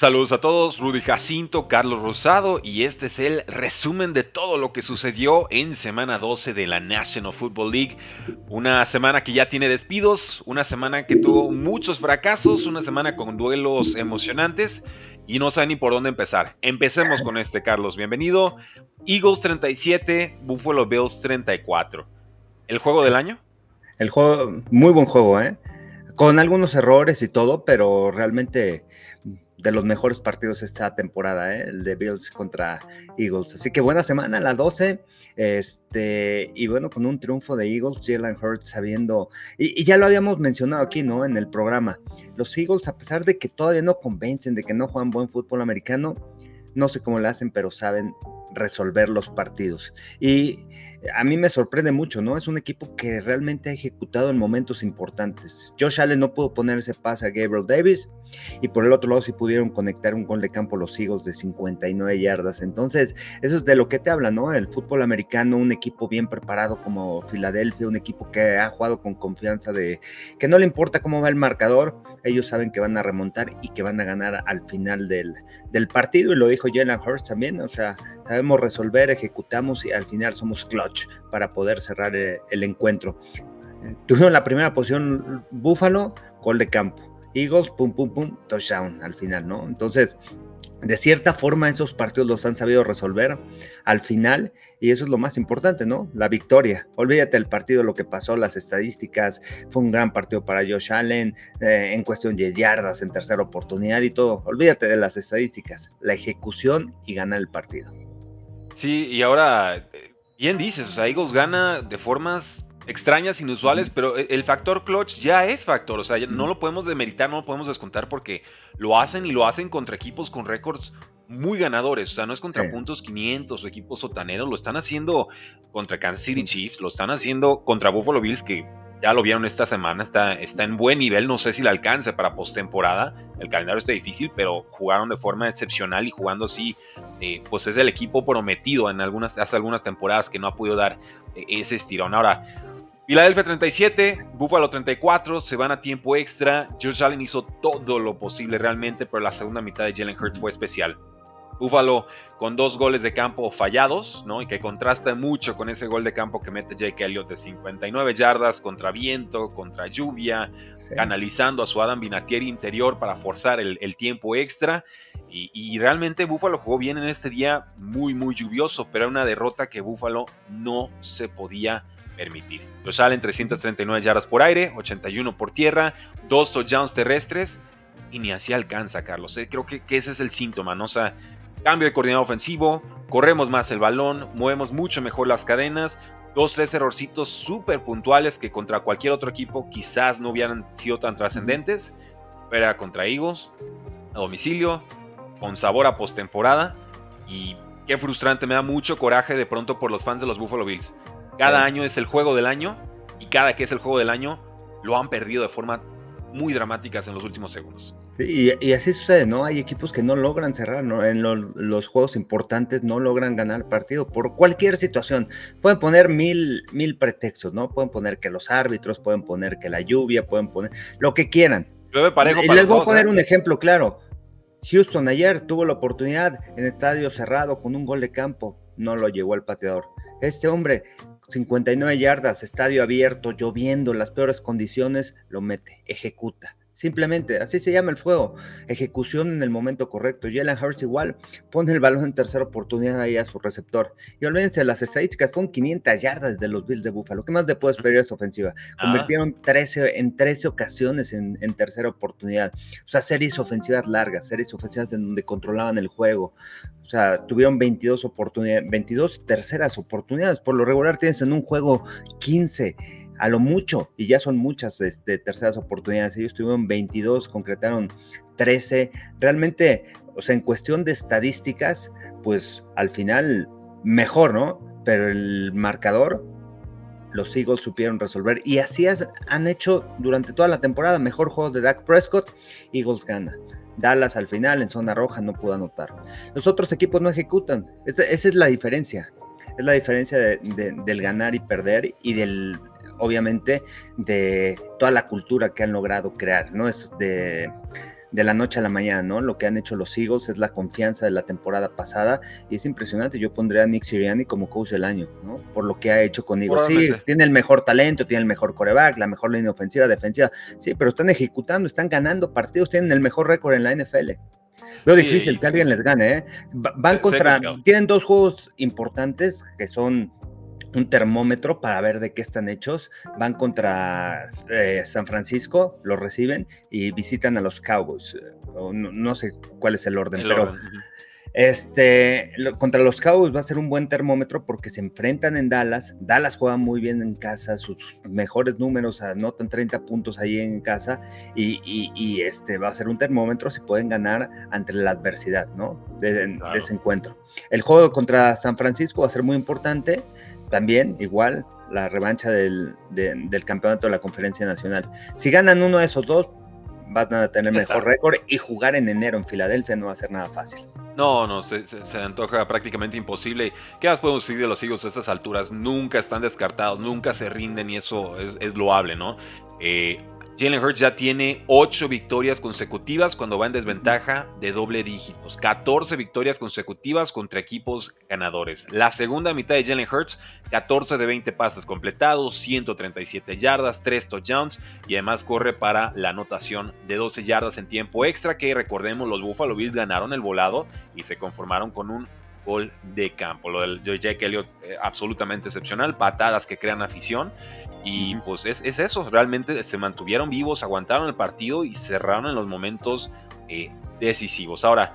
Saludos a todos, Rudy Jacinto, Carlos Rosado y este es el resumen de todo lo que sucedió en semana 12 de la National Football League. Una semana que ya tiene despidos, una semana que tuvo muchos fracasos, una semana con duelos emocionantes y no sé ni por dónde empezar. Empecemos con este, Carlos, bienvenido. Eagles 37, Buffalo Bills 34. ¿El juego del año? El juego, muy buen juego, ¿eh? Con algunos errores y todo, pero realmente de los mejores partidos esta temporada, ¿eh? el de Bills contra Eagles. Así que buena semana, la 12. Este, y bueno, con un triunfo de Eagles, Jalen Hurts sabiendo, y, ya lo habíamos mencionado aquí, ¿no? En el programa. Los Eagles, a pesar de que todavía no convencen, de que no juegan buen fútbol americano, no sé cómo lo hacen, pero saben resolver los partidos. Y a mí me sorprende mucho, ¿no? Es un equipo que realmente ha ejecutado en momentos importantes. Josh Allen no pudo poner ese pase a Gabriel Davis y por el otro lado sí pudieron conectar un gol de campo los Eagles de 59 yardas. Entonces, eso es de lo que te habla, ¿no? El fútbol americano, un equipo bien preparado como Filadelfia, un equipo que ha jugado con confianza de que no le importa cómo va el marcador, ellos saben que van a remontar y que van a ganar al final del, del partido y lo dijo Jalen Hurst también, o sea, sabemos resolver, ejecutamos y al final somos clutch para poder cerrar eh, el, encuentro. Eh, tuvieron la primera posición Búfalo, gol de campo. Eagles, pum, pum, pum, touchdown al final, ¿no? Entonces, de cierta forma esos partidos los han sabido resolver al final y eso es lo más importante, ¿no? La victoria. Olvídate del partido, lo que pasó, las estadísticas, fue un gran partido para Josh Allen eh, en cuestión de yardas, en tercera oportunidad y todo. Olvídate de las estadísticas, la ejecución y gana el partido. Sí, y ahora, eh, bien dices, o sea, Eagles gana de formas extrañas, inusuales, pero e, el factor clutch ya es factor, o sea, no lo podemos demeritar, no lo podemos descontar porque lo hacen y lo hacen contra equipos con récords muy ganadores, o sea, no es contra puntos 500 o equipos sotaneros, lo están haciendo contra Kansas City Chiefs, lo están haciendo contra Buffalo Bills que ya lo vieron esta semana, está, está en buen nivel, no sé si le alcance para postemporada, el calendario está difícil, pero jugaron de forma excepcional y jugando así, eh, pues es el equipo prometido en algunas, hace algunas temporadas que no ha podido dar eh, ese estirón. Ahora, Philadelphia 37, Buffalo 34, se van a tiempo extra. Josh Allen hizo todo lo posible realmente, pero la segunda mitad de Jalen Hurts fue especial. Buffalo con dos goles de campo fallados, ¿no? Y que contrasta mucho con ese gol de campo que mete Jake Elliott de 59 yardas contra viento, contra lluvia, canalizando a su Adam Vinatieri interior para forzar el, tiempo extra. Y, y, realmente Buffalo jugó bien en este día muy, muy lluvioso, pero era una derrota que Buffalo no se podía permitir. Los salen 339 yardas por aire, 81 por tierra, dos touchdowns terrestres y ni así alcanza, Carlos. ¿eh? Creo que, ese es el síntoma, ¿no? O sea, cambio de coordinador ofensivo, corremos más el balón, movemos mucho mejor las cadenas, dos, tres errorcitos súper puntuales que contra cualquier otro equipo quizás no hubieran sido tan trascendentes, era contra Eagles, a domicilio, con sabor a postemporada y qué frustrante, me da mucho coraje de pronto por los fans de los Buffalo Bills. Cada año es el juego del año y cada que es el juego del año lo han perdido de forma muy dramáticas en los últimos segundos. Sí, y, así sucede, ¿no? Hay equipos que no logran cerrar, ¿no? En los juegos importantes no logran ganar partido por cualquier situación. Pueden poner mil, mil pretextos, ¿no? Pueden poner que los árbitros, pueden poner que la lluvia, pueden poner lo que quieran. parejo y les voy a poner ¿eh? un ejemplo claro. Houston ayer tuvo la oportunidad en estadio cerrado con un gol de campo, no lo llevó el pateador. Este hombre 59 yardas, estadio abierto, lloviendo, las peores condiciones, lo mete, ejecuta. Simplemente, así se llama el fuego. Ejecución en el momento correcto. Jalen Hurts igual pone el balón en tercera oportunidad ahí a su receptor. Y olvídense, las estadísticas fueron 500 yardas de los Bills de Buffalo. ¿Qué más le puedes pedir a esta ofensiva? Ah. Convirtieron 13, en 13 ocasiones en, en, tercera oportunidad. O sea, series ofensivas largas, series ofensivas en donde controlaban el juego. O sea, tuvieron 22 oportunidades, 22 terceras oportunidades. Por lo regular tienes en un juego 15 a lo mucho, y ya son muchas este, terceras oportunidades. Ellos tuvieron 22, concretaron 13. Realmente, o sea, en cuestión de estadísticas, pues al final mejor, ¿no? Pero el marcador, los Eagles supieron resolver. Y así han hecho durante toda la temporada. Mejor juego de Dak Prescott, Eagles gana. Dallas al final en zona roja no pudo anotar. Los otros equipos no ejecutan. Esa es la diferencia. Es la diferencia del ganar y perder y del obviamente, de toda la cultura que han logrado crear, ¿no? Es de, de la noche a la mañana, ¿no? Lo que han hecho los Eagles es la confianza de la temporada pasada y es impresionante. Yo pondría a Nick Sirianni como coach del año, ¿no? Por lo que ha hecho con Eagles. Sí, tiene el mejor talento, tiene el mejor coreback, la mejor línea ofensiva, defensiva. Sí, pero están ejecutando, están ganando partidos, tienen el mejor récord en la NFL. Veo difícil que alguien les gane, ¿eh? Van contra, tienen dos juegos importantes que son un termómetro para ver de qué están hechos. Van contra eh, San Francisco, lo reciben y visitan a los Cowboys. No, sé cuál es el orden, pero este, contra los Cowboys va a ser un buen termómetro porque se enfrentan en Dallas. Dallas juega muy bien en casa, sus mejores números anotan 30 puntos ahí en casa y, este va a ser un termómetro si pueden ganar ante la adversidad, ¿no? De, ese encuentro. El juego contra San Francisco va a ser muy importante también, igual, la revancha del, del campeonato de la Conferencia Nacional. Si ganan uno de esos dos, van a tener mejor récord y jugar en enero en Filadelfia no va a ser nada fácil. No, no, se, antoja prácticamente imposible. ¿Qué más podemos decir de los Eagles a estas alturas? Nunca están descartados, nunca se rinden y eso es, es loable, ¿no? Eh, Jalen Hurts ya tiene 8 victorias consecutivas cuando va en desventaja de doble dígitos. 14 victorias consecutivas contra equipos ganadores. La segunda mitad de Jalen Hurts, 14 de 20 pases completados, 137 yardas, 3 touchdowns y además corre para la anotación de 12 yardas en tiempo extra que recordemos los Buffalo Bills ganaron el volado y se conformaron con un gol de campo. Lo del Jake Elliott eh, absolutamente excepcional, patadas que crean afición y pues es, eso, realmente se mantuvieron vivos, aguantaron el partido y cerraron en los momentos eh, decisivos. Ahora,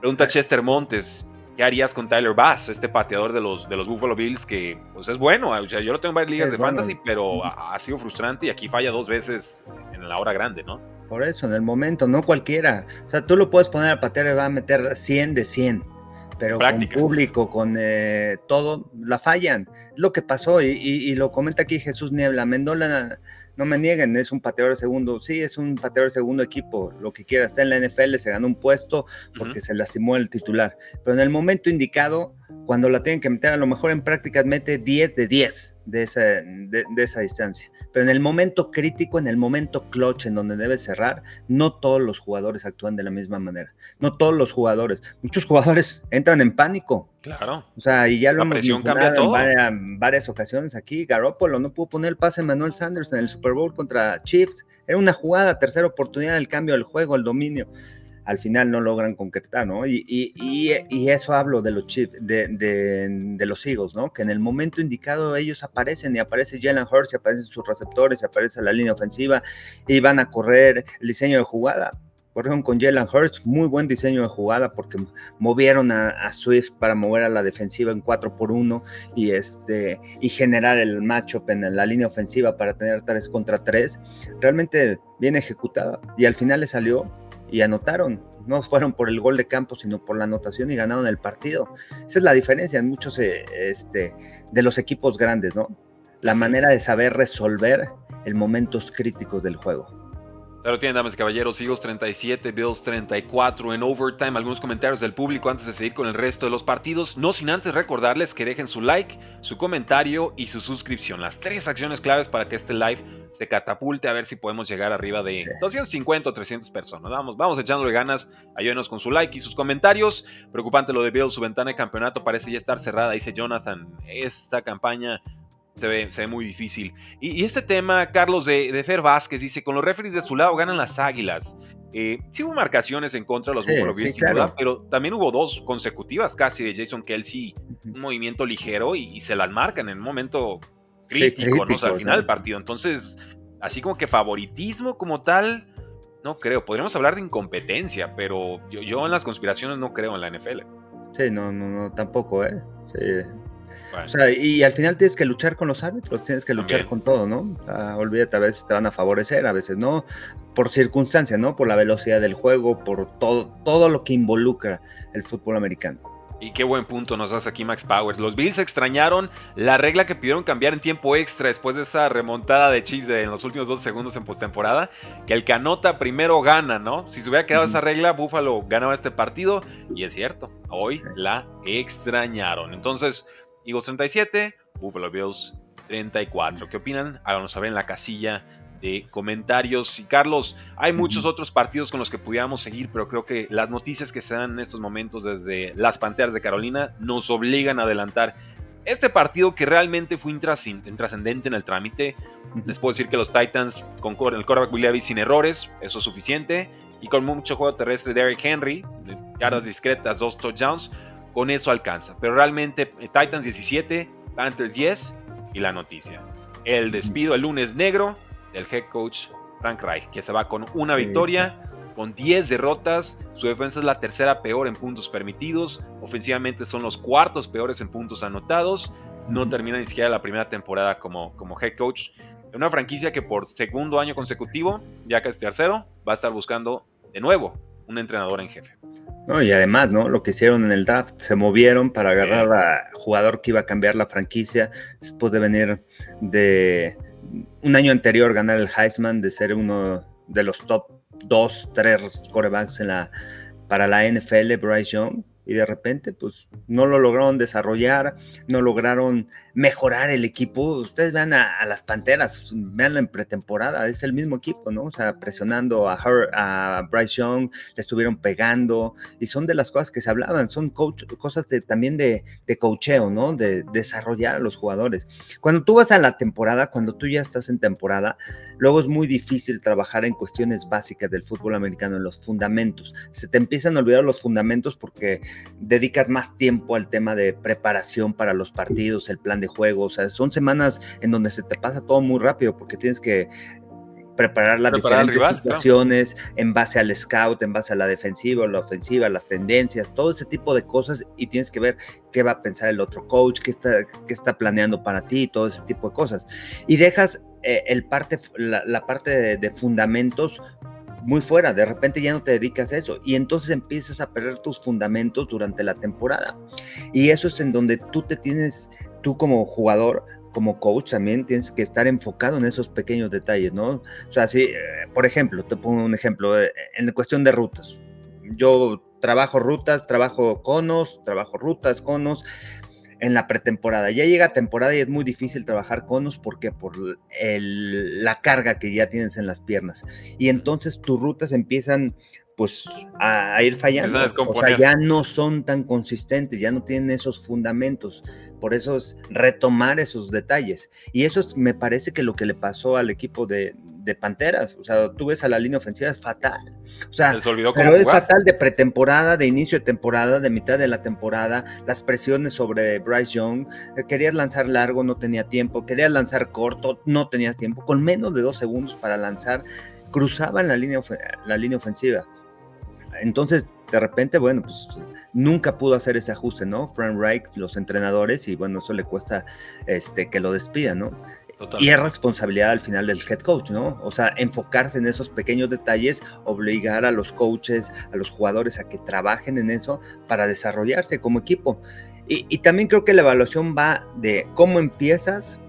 pregunta Chester Montes, ¿qué harías con Tyler Bass, este pateador de los, de los Buffalo Bills que pues es bueno? yo lo tengo en varias ligas de fantasy, pero ha, sido frustrante y aquí falla dos veces en la hora grande, ¿no? Por eso, en el momento, no cualquiera. O sea, tú lo puedes poner a patear y va a meter 100 de 100 pero con público, con eh, todo, la fallan. Es lo que pasó y, lo comenta aquí Jesús Niebla. Mendola, no me nieguen, es un pateador de segundo, sí, es un pateador de segundo equipo, lo que quiera, está en la NFL, se ganó un puesto porque se lastimó el titular, pero en el momento indicado, cuando la tienen que meter, a lo mejor en prácticas mete 10 de 10 de esa, de esa distancia pero en el momento crítico, en el momento clutch, en donde debe cerrar, no todos los jugadores actúan de la misma manera. No todos los jugadores. Muchos jugadores entran en pánico. Claro. O sea, y ya lo hemos visto en varias, ocasiones aquí. Garoppolo no pudo poner el pase a Manuel Sanders en el Super Bowl contra Chiefs. Era una jugada, tercera oportunidad, el cambio del juego, el dominio al final no logran concretar, ¿no? Y, y, eso hablo de los Chiefs, de, de, los Eagles, ¿no? Que en el momento indicado ellos aparecen y aparece Jalen Hurts, y aparecen sus receptores, y aparece la línea ofensiva y van a correr el diseño de jugada. Corrieron con Jalen Hurts, muy buen diseño de jugada porque movieron a, Swift para mover a la defensiva en 4 por 1 y, este, y generar el matchup en la línea ofensiva para tener 3 contra 3. Realmente bien ejecutada y al final le salió y anotaron. No fueron por el gol de campo, sino por la anotación y ganaron el partido. Esa es la diferencia en muchos eh, este, de los equipos grandes, ¿no? La manera de saber resolver el momentos críticos del juego. Claro, tienen, damas y caballeros, Eagles 37, Bills 34 en overtime. Algunos comentarios del público antes de seguir con el resto de los partidos. No sin antes recordarles que dejen su like, su comentario y su suscripción. Las tres acciones claves para que este live se catapulte a ver si podemos llegar arriba de 250 o 300 personas. Vamos, vamos echándole ganas. Ayúdenos con su like y sus comentarios. Preocupante lo de Bills, su ventana de campeonato parece ya estar cerrada, dice Jonathan. Esta campaña se ve, se ve muy difícil. Y, este tema, Carlos, de, de, Fer Vázquez, dice, con los referees de su lado ganan las Águilas. Eh, sí hubo marcaciones en contra de los Buffalo Bills, pero también hubo dos consecutivas casi de Jason Kelsey, un movimiento ligero y, se las marcan en un momento crítico, ¿no? al final del partido. Entonces, así como que favoritismo como tal, no creo. Podríamos hablar de incompetencia, pero yo, yo en las conspiraciones no creo en la NFL. Sí, no, no, no, tampoco, ¿eh? Sí, o sea, y al final tienes que luchar con los árbitros, tienes que luchar con todo, ¿no? olvídate, a veces te van a favorecer, a veces no, por circunstancias, ¿no? Por la velocidad del juego, por todo, todo lo que involucra el fútbol americano. Y qué buen punto nos das aquí Max Powers. Los Bills extrañaron la regla que pidieron cambiar en tiempo extra después de esa remontada de Chiefs de en los últimos dos segundos en postemporada. Que el canota primero gana, ¿no? Si se hubiera quedado esa regla, Buffalo ganaba este partido. Y es cierto, hoy la extrañaron. Entonces, Eagles 37, Buffalo Bills 34. ¿Qué opinan? Háganos saber en la casilla de comentarios. Y Carlos, hay muchos otros partidos con los que pudiéramos seguir, pero creo que las noticias que se dan en estos momentos desde las Panteras de Carolina nos obligan a adelantar este partido que realmente fue intrascendente en el trámite. Les puedo decir que los Titans con el quarterback Williams sin errores, eso es suficiente. Y con mucho juego terrestre de Eric Henry, yardas discretas, dos touchdowns, con eso alcanza. Pero realmente eh, Titans 17, Panthers 10 y la noticia. El despido el lunes negro del head coach Frank Reich, que se va con una victoria, con 10 derrotas. Su defensa es la tercera peor en puntos permitidos. Ofensivamente son los cuartos peores en puntos anotados. No termina ni siquiera la primera temporada como, como head coach. Una franquicia que por segundo año consecutivo, ya que es tercero, va a estar buscando de nuevo un entrenador en jefe. No, y además, ¿no? Lo que hicieron en el draft, se movieron para agarrar a jugador que iba a cambiar la franquicia después de venir de un año anterior ganar el Heisman, de ser uno de los top dos, tres corebacks en la, para la NFL, Bryce Young y de repente pues no lo lograron desarrollar, no lograron mejorar el equipo. Ustedes vean a, las Panteras, veanlo en pretemporada, es el mismo equipo, ¿no? O sea, presionando a, Her, a Bryce Young, le estuvieron pegando y son de las cosas que se hablaban, son cosas también de, de coacheo, ¿no? De desarrollar a los jugadores. Cuando tú vas a la temporada, cuando tú ya estás en temporada, luego es muy difícil trabajar en cuestiones básicas del fútbol americano, en los fundamentos. Se te empiezan a olvidar los fundamentos porque dedicas más tiempo al tema de preparación para los partidos, el plan de juego, o sea, son semanas en donde se te pasa todo muy rápido porque tienes que preparar las diferentes situaciones en base al scout, en base a la defensiva, la ofensiva, las tendencias, todo ese tipo de cosas y tienes que ver qué va a pensar el otro coach, qué está, qué está planeando para ti, todo ese tipo de cosas. Y dejas eh, el parte, la, parte de fundamentos muy fuera, de repente ya no te dedicas a eso y entonces empiezas a perder tus fundamentos durante la temporada. Y eso es en donde tú te tienes, tú como jugador, como coach también tienes que estar enfocado en esos pequeños detalles, ¿no? O sea, si, eh, por ejemplo, te pongo un ejemplo, eh, en cuestión de rutas. Yo trabajo rutas, trabajo conos, trabajo rutas, conos, en la pretemporada. Ya llega temporada y es muy difícil trabajar conos porque por la carga que ya tienes en las piernas. Y entonces tus rutas empiezan pues a, ir fallando. O sea, ya no son tan consistentes, ya no tienen esos fundamentos. Por eso es retomar esos detalles. Y eso me parece que lo que le pasó al equipo de, de Panteras. O sea, tú ves a la línea ofensiva, es fatal. O sea, pero es fatal de pretemporada, de inicio de temporada, de mitad de la temporada, las presiones sobre Bryce Young. Eh, querías lanzar largo, no tenía tiempo. Querías lanzar corto, no tenías tiempo. Con menos de dos segundos para lanzar, cruzaban la línea, la línea ofensiva. Entonces, de repente, bueno, pues nunca pudo hacer ese ajuste, ¿no? Frank Reich, los entrenadores, y bueno, eso le cuesta este, que lo despidan, ¿no? Y es responsabilidad al final del head coach, ¿no? O sea, enfocarse en esos pequeños detalles, obligar a los coaches, a los jugadores a que trabajen en eso para desarrollarse como equipo. Y, también creo que la evaluación va de cómo empiezas,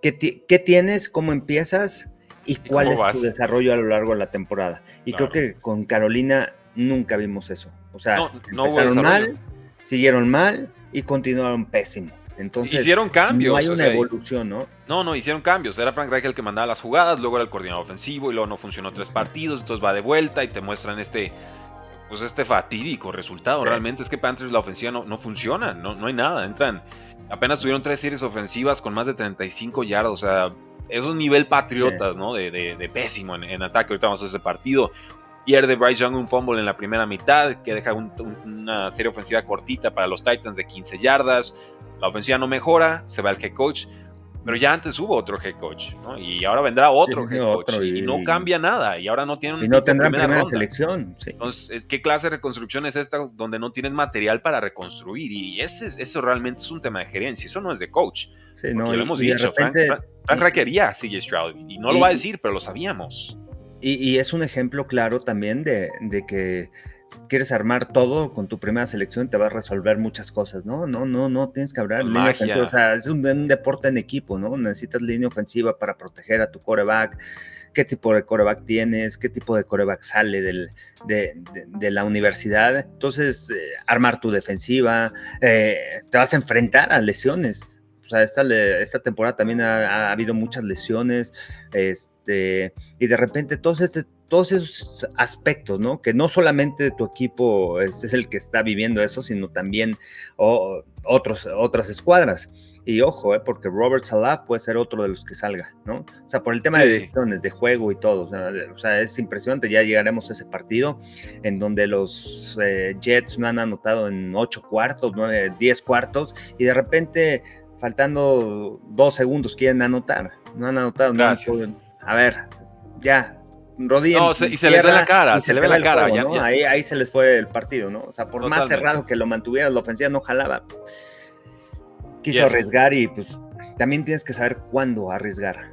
qué, tienes, cómo empiezas y cuál es tu desarrollo a lo largo de la temporada. Y creo que con Carolina nunca vimos eso. O sea, empezaron mal, siguieron mal y continuaron pésimo. Entonces, hicieron cambios. No hay una evolución, ¿no? No, no, hicieron cambios. Era Frank Reich el que mandaba las jugadas, luego era el coordinador ofensivo y luego no funcionó tres partidos, entonces va de vuelta y te muestran este, pues este fatídico resultado. Realmente es que Panthers la ofensiva no, no funciona, no, no hay nada. Entran, apenas tuvieron tres series ofensivas con más de 35 yardas, o sea, es un nivel patriotas, ¿no? De, de, pésimo en, ataque. Ahorita vamos a ese partido. Pierde Bryce Young un fumble en la primera mitad, que deja una serie ofensiva cortita para los Titans de 15 yardas. La ofensiva no mejora, se va el head coach. Pero ya antes hubo otro head coach, ¿no? Y ahora vendrá otro head coach. y, no cambia nada. Y ahora no tienen Y no tendrán primera, selección. Entonces, ¿qué clase de reconstrucción es esta donde no tienes material para reconstruir? Y ese, eso realmente es un tema de gerencia. Eso no es de coach. Sí, no, lo hemos dicho. Repente, Frank, Frank, requería a CJ Stroud. Y no lo va a decir, pero lo sabíamos. Y, es un ejemplo claro también de, que quieres armar todo con tu primera selección, te va a resolver muchas cosas, ¿no? No, no, no, tienes que hablar. O sea, es un, deporte en equipo, ¿no? Necesitas línea ofensiva para proteger a tu coreback. ¿Qué tipo de coreback tienes? ¿Qué tipo de coreback sale del, de, la universidad? Entonces, eh, armar tu defensiva, eh, te vas a enfrentar a lesiones O sea, esta, esta temporada también ha, habido muchas lesiones, este, y de repente todos, este, todos esos aspectos, ¿no? Que no solamente tu equipo es, el que está viviendo eso, sino también otros, otras escuadras. Y ojo, eh, porque Robert Salah puede ser otro de los que salga, ¿no? O sea, por el tema de decisiones, de juego y todo. O sea, es impresionante. Ya llegaremos a ese partido en donde los eh, Jets no han anotado en ocho cuartos, nueve, diez cuartos, y de repente, faltando dos segundos, quieren anotar. No han anotado. nada. a ver, ya, rodilla. No, y se les ve la cara, se, le ve la cara. Ahí, ahí se les fue el partido, ¿no? O sea, por más cerrado que lo mantuviera, la ofensiva no jalaba quiso arriesgar y pues también tienes que saber cuándo arriesgar.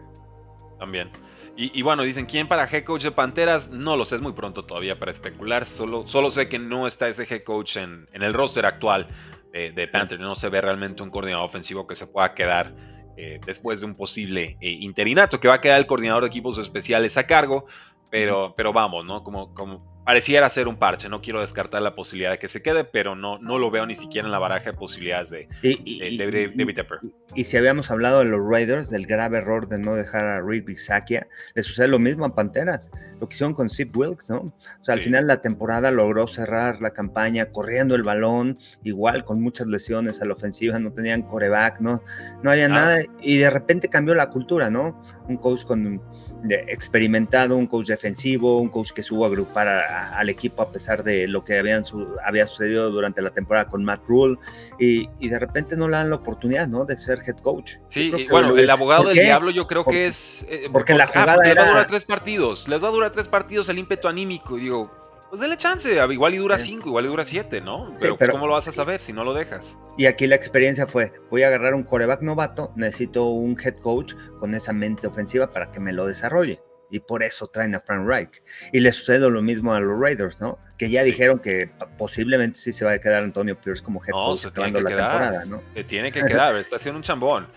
También. Y, bueno, dicen, ¿quién para head coach de Panteras? No lo sé, es muy pronto todavía para especular. Solo, solo sé que no está ese head coach en, el roster actual de, Panthers. No se ve realmente un coordinador ofensivo que se pueda quedar eh, después de un posible eh, interinato, que va a quedar el coordinador de equipos especiales a cargo. Pero, pero vamos, ¿no? Como, como pareciera ser un parche. No quiero descartar la posibilidad de que se quede, pero no, no lo veo ni siquiera en la baraja de posibilidades de, David Tepper. Y, si habíamos hablado de los Raiders, del grave error de no dejar a Rick Bisakia, le sucede lo mismo a Panteras. Lo que hicieron con Zip Wilkes, ¿no? O sea, al final la temporada logró cerrar la campaña corriendo el balón, igual con muchas lesiones a la ofensiva, no tenían coreback, ¿no? No había ah. nada. Y de repente cambió la cultura, ¿no? Un coach con experimentado, un coach defensivo, un coach que supo agrupar al equipo a pesar de lo que habían había sucedido durante la temporada con Matt Rule y, de repente no le dan la oportunidad, ¿no? De ser head coach. Sí, bueno, el abogado del diablo yo creo que es... Eh, porque, la jugada Les va a durar tres partidos, les va a durar tres partidos el ímpetu anímico y digo, pues denle chance, igual y dura cinco, igual y dura siete, ¿no? Pero, pues, ¿cómo lo vas a saber si no lo dejas? Y aquí la experiencia fue, voy a agarrar un coreback novato, necesito un head coach con esa mente ofensiva para que me lo desarrolle. Y por eso traen a Frank Reich. Y le sucede lo mismo a los Raiders, ¿no? Que ya dijeron que posiblemente sí se va a quedar Antonio Pierce como head coach se tiene que la quedar, temporada, ¿no? Se tiene que quedar, está haciendo un chambón.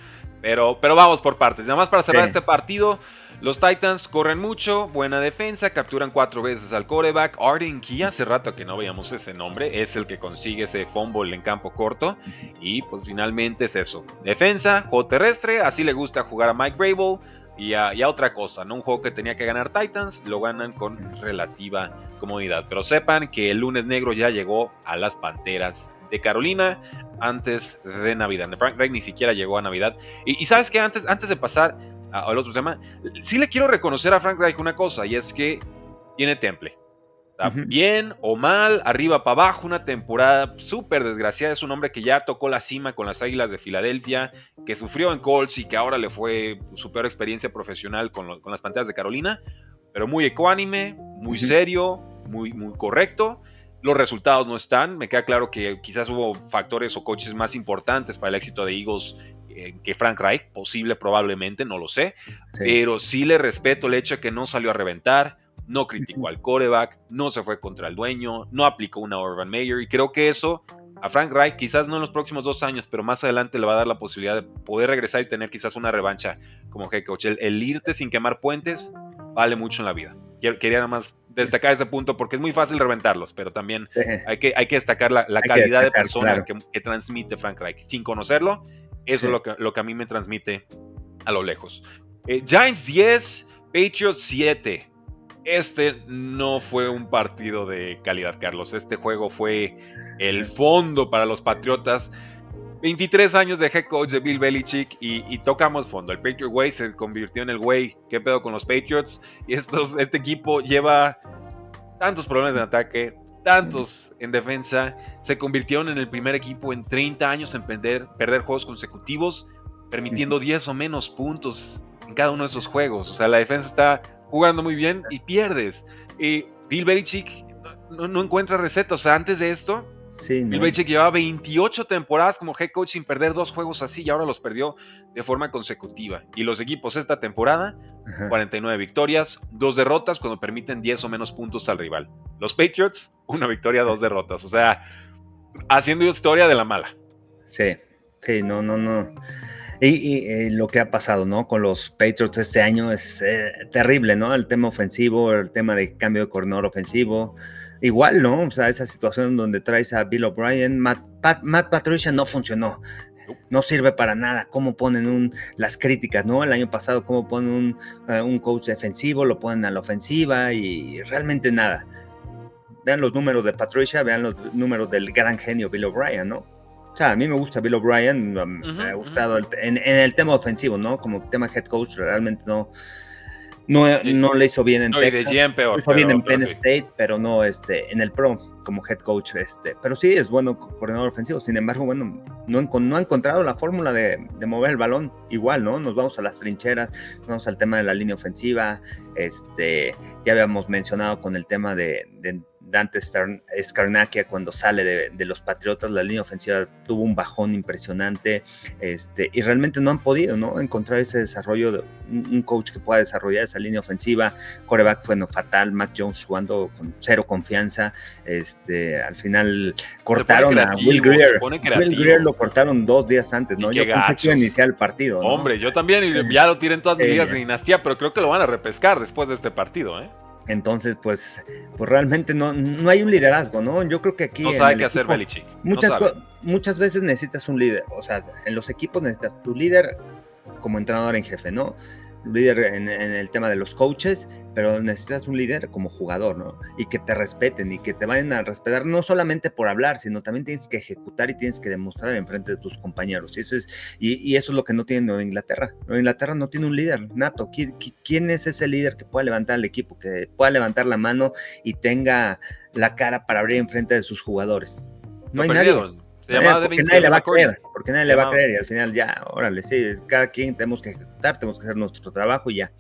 Pero, pero vamos por partes. Nada más para cerrar este partido. Los Titans corren mucho, buena defensa, capturan cuatro veces al coreback. Arden Key, hace rato que no veíamos ese nombre, es el que consigue ese fumble en campo corto. Y pues finalmente es eso. Defensa, juego terrestre, así le gusta jugar a Mike Rabel. Y a, otra cosa, ¿no? Un juego que tenía que ganar Titans, lo ganan con relativa comodidad. Pero sepan que el lunes negro ya llegó a las Panteras de Carolina antes de Navidad. Frank Reich ni siquiera llegó a Navidad. Y, sabes que antes, antes de pasar al otro tema, sí le quiero reconocer a Frank Reich una cosa, y es que tiene temple. Bien o mal, arriba para abajo, una temporada súper desgraciada. Es un hombre que ya tocó la cima con las Águilas de Filadelfia, que sufrió en Colts y que ahora le fue su peor experiencia profesional con, las Panteras de Carolina, pero muy ecuánime, muy serio, muy, muy correcto. Los resultados no están. Me queda claro que quizás hubo factores o coaches más importantes para el éxito de Eagles eh, que Frank Reich, posible probablemente, no lo sé, pero sí le respeto el hecho de que no salió a reventar, no criticó al coreback, no se fue contra el dueño, no aplicó una Urban Meyer y creo que eso a Frank Reich, quizás no en los próximos dos años, pero más adelante le va a dar la posibilidad de poder regresar y tener quizás una revancha como head coach. El, irte sin quemar puentes vale mucho en la vida. Quería nada más destacar ese punto porque es muy fácil reventarlos, pero también hay, que, hay que destacar la, calidad de persona que, transmite Frank Reich. Sin conocerlo, eso es lo que, lo que a mí me transmite a lo lejos. Eh, Giants 10, Patriots 7. Este no fue un partido de calidad, Carlos. Este juego fue el fondo para los Patriotas. 23 años de head coach de Bill Belichick y, tocamos fondo. El Patriot Way se convirtió en el Way. ¿Qué pedo con los Patriots? Y estos, este equipo lleva tantos problemas en ataque, tantos en defensa, se convirtieron en el primer equipo en 30 años en perder, perder juegos consecutivos, permitiendo 10 o menos puntos en cada uno de esos juegos. O sea, la defensa está jugando muy bien y pierdes. Y Bill Belichick no, encuentra receta. O sea, antes de esto, Bill Belichick llevaba 28 temporadas como head coach sin perder dos juegos así y ahora los perdió de forma consecutiva. Y los equipos esta temporada, 49 victorias, dos derrotas cuando permiten 10 o menos puntos al rival. Los Patriots, una victoria, dos derrotas. O sea, haciendo historia de la mala. Sí, sí, no, no, no. Y, eh, lo que ha pasado, ¿no? Con los Patriots este año es eh, terrible, ¿no? El tema ofensivo, el tema de cambio de coordinador ofensivo. Igual, ¿no? O sea, esa situación donde traes a Bill O'Brien, Matt, Patricia no funcionó. No sirve para nada. Cómo ponen un, las críticas, ¿no? El año pasado, cómo ponen un, eh, un coach defensivo, lo ponen a la ofensiva y realmente nada. Vean los números de Patricia, vean los números del gran genio Bill O'Brien, ¿no? O sea, a mí me gusta Bill O'Brien, me ha gustado en, el tema ofensivo, ¿no? Como tema head coach, realmente no, no, no le hizo bien en no, Texas, de peor, hizo bien en Penn State, pero no este, en el Pro como head coach. Este, pero sí es bueno coordinador ofensivo. Sin embargo, bueno, no, no ha encontrado la fórmula de, de, mover el balón igual, ¿no? Nos vamos a las trincheras, nos vamos al tema de la línea ofensiva. Este, ya habíamos mencionado con el tema de, de Dante Scarnacchia cuando sale de, los Patriotas, la línea ofensiva tuvo un bajón impresionante este, y realmente no han podido ¿no? encontrar ese desarrollo de un, coach que pueda desarrollar esa línea ofensiva. Coreback fue no fatal, Mac Jones jugando con cero confianza. Este, al final cortaron a Will Greer. Will Greer lo cortaron dos días antes, ¿no? Yo pensé que iba a iniciar el partido. Hombre, yo también, y ya lo tienen todas mis ligas de dinastía, pero creo que lo van a repescar después de este partido, ¿eh? Entonces, pues, pues realmente no, no hay un liderazgo, ¿no? Yo creo que aquí. No sabe qué hacer Belichick. Muchas, muchas veces necesitas un líder. O sea, en los equipos necesitas tu líder como entrenador en jefe, ¿no? líder en, el tema de los coaches, pero necesitas un líder como jugador, ¿no? Y que te respeten y que te vayan a respetar no solamente por hablar, sino también tienes que ejecutar y tienes que demostrar en frente de tus compañeros. Y eso es, y, eso es lo que no tiene Nueva Inglaterra. Nueva Inglaterra no tiene un líder nato. ¿Quién, es ese líder que pueda levantar el equipo, que pueda levantar la mano y tenga la cara para abrir en frente de sus jugadores? No, hay nadie. Eh, porque nadie le va a creer, porque nadie le va a creer y al final ya, órale, sí, cada quien tenemos que ejecutar, tenemos que hacer nuestro trabajo y ya.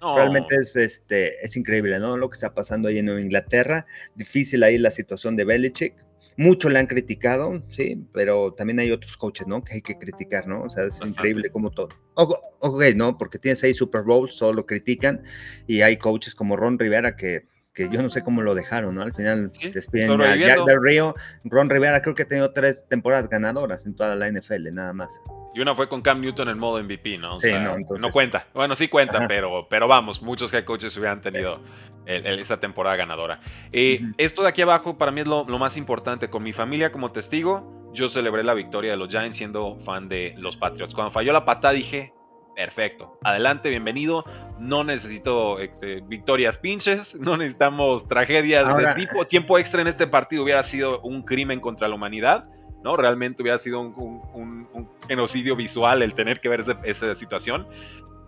Realmente es, este, es increíble, ¿no? Lo que está pasando ahí en Inglaterra. Difícil ahí la situación de Belichick. Mucho le han criticado, sí, pero también hay otros coaches, ¿no? Que hay que criticar, ¿no? O sea, es increíble como todo. Ok, ¿no? Porque tiene seis Super Bowls, solo lo critican. Y hay coaches como Ron Rivera que que yo no sé cómo lo dejaron, ¿no? Al final despiden a Jack del Río. Ron Rivera creo que ha tenido tres temporadas ganadoras en toda la NFL, nada más. Y una fue con Cam Newton en modo MVP, ¿no? sí, no, no, cuenta. Bueno, sí cuenta, pero, pero vamos, muchos head coaches hubieran tenido esta temporada ganadora. Eh, esto de aquí abajo para mí es lo, lo, más importante. Con mi familia como testigo, yo celebré la victoria de los Giants siendo fan de los Patriots. Cuando falló la patada dije, Perfecto. Adelante, bienvenido. No necesito este, victorias pinches, no necesitamos tragedias de tipo. Tiempo extra en este partido hubiera sido un crimen contra la humanidad, ¿no? Realmente hubiera sido un, genocidio visual el tener que ver esa situación.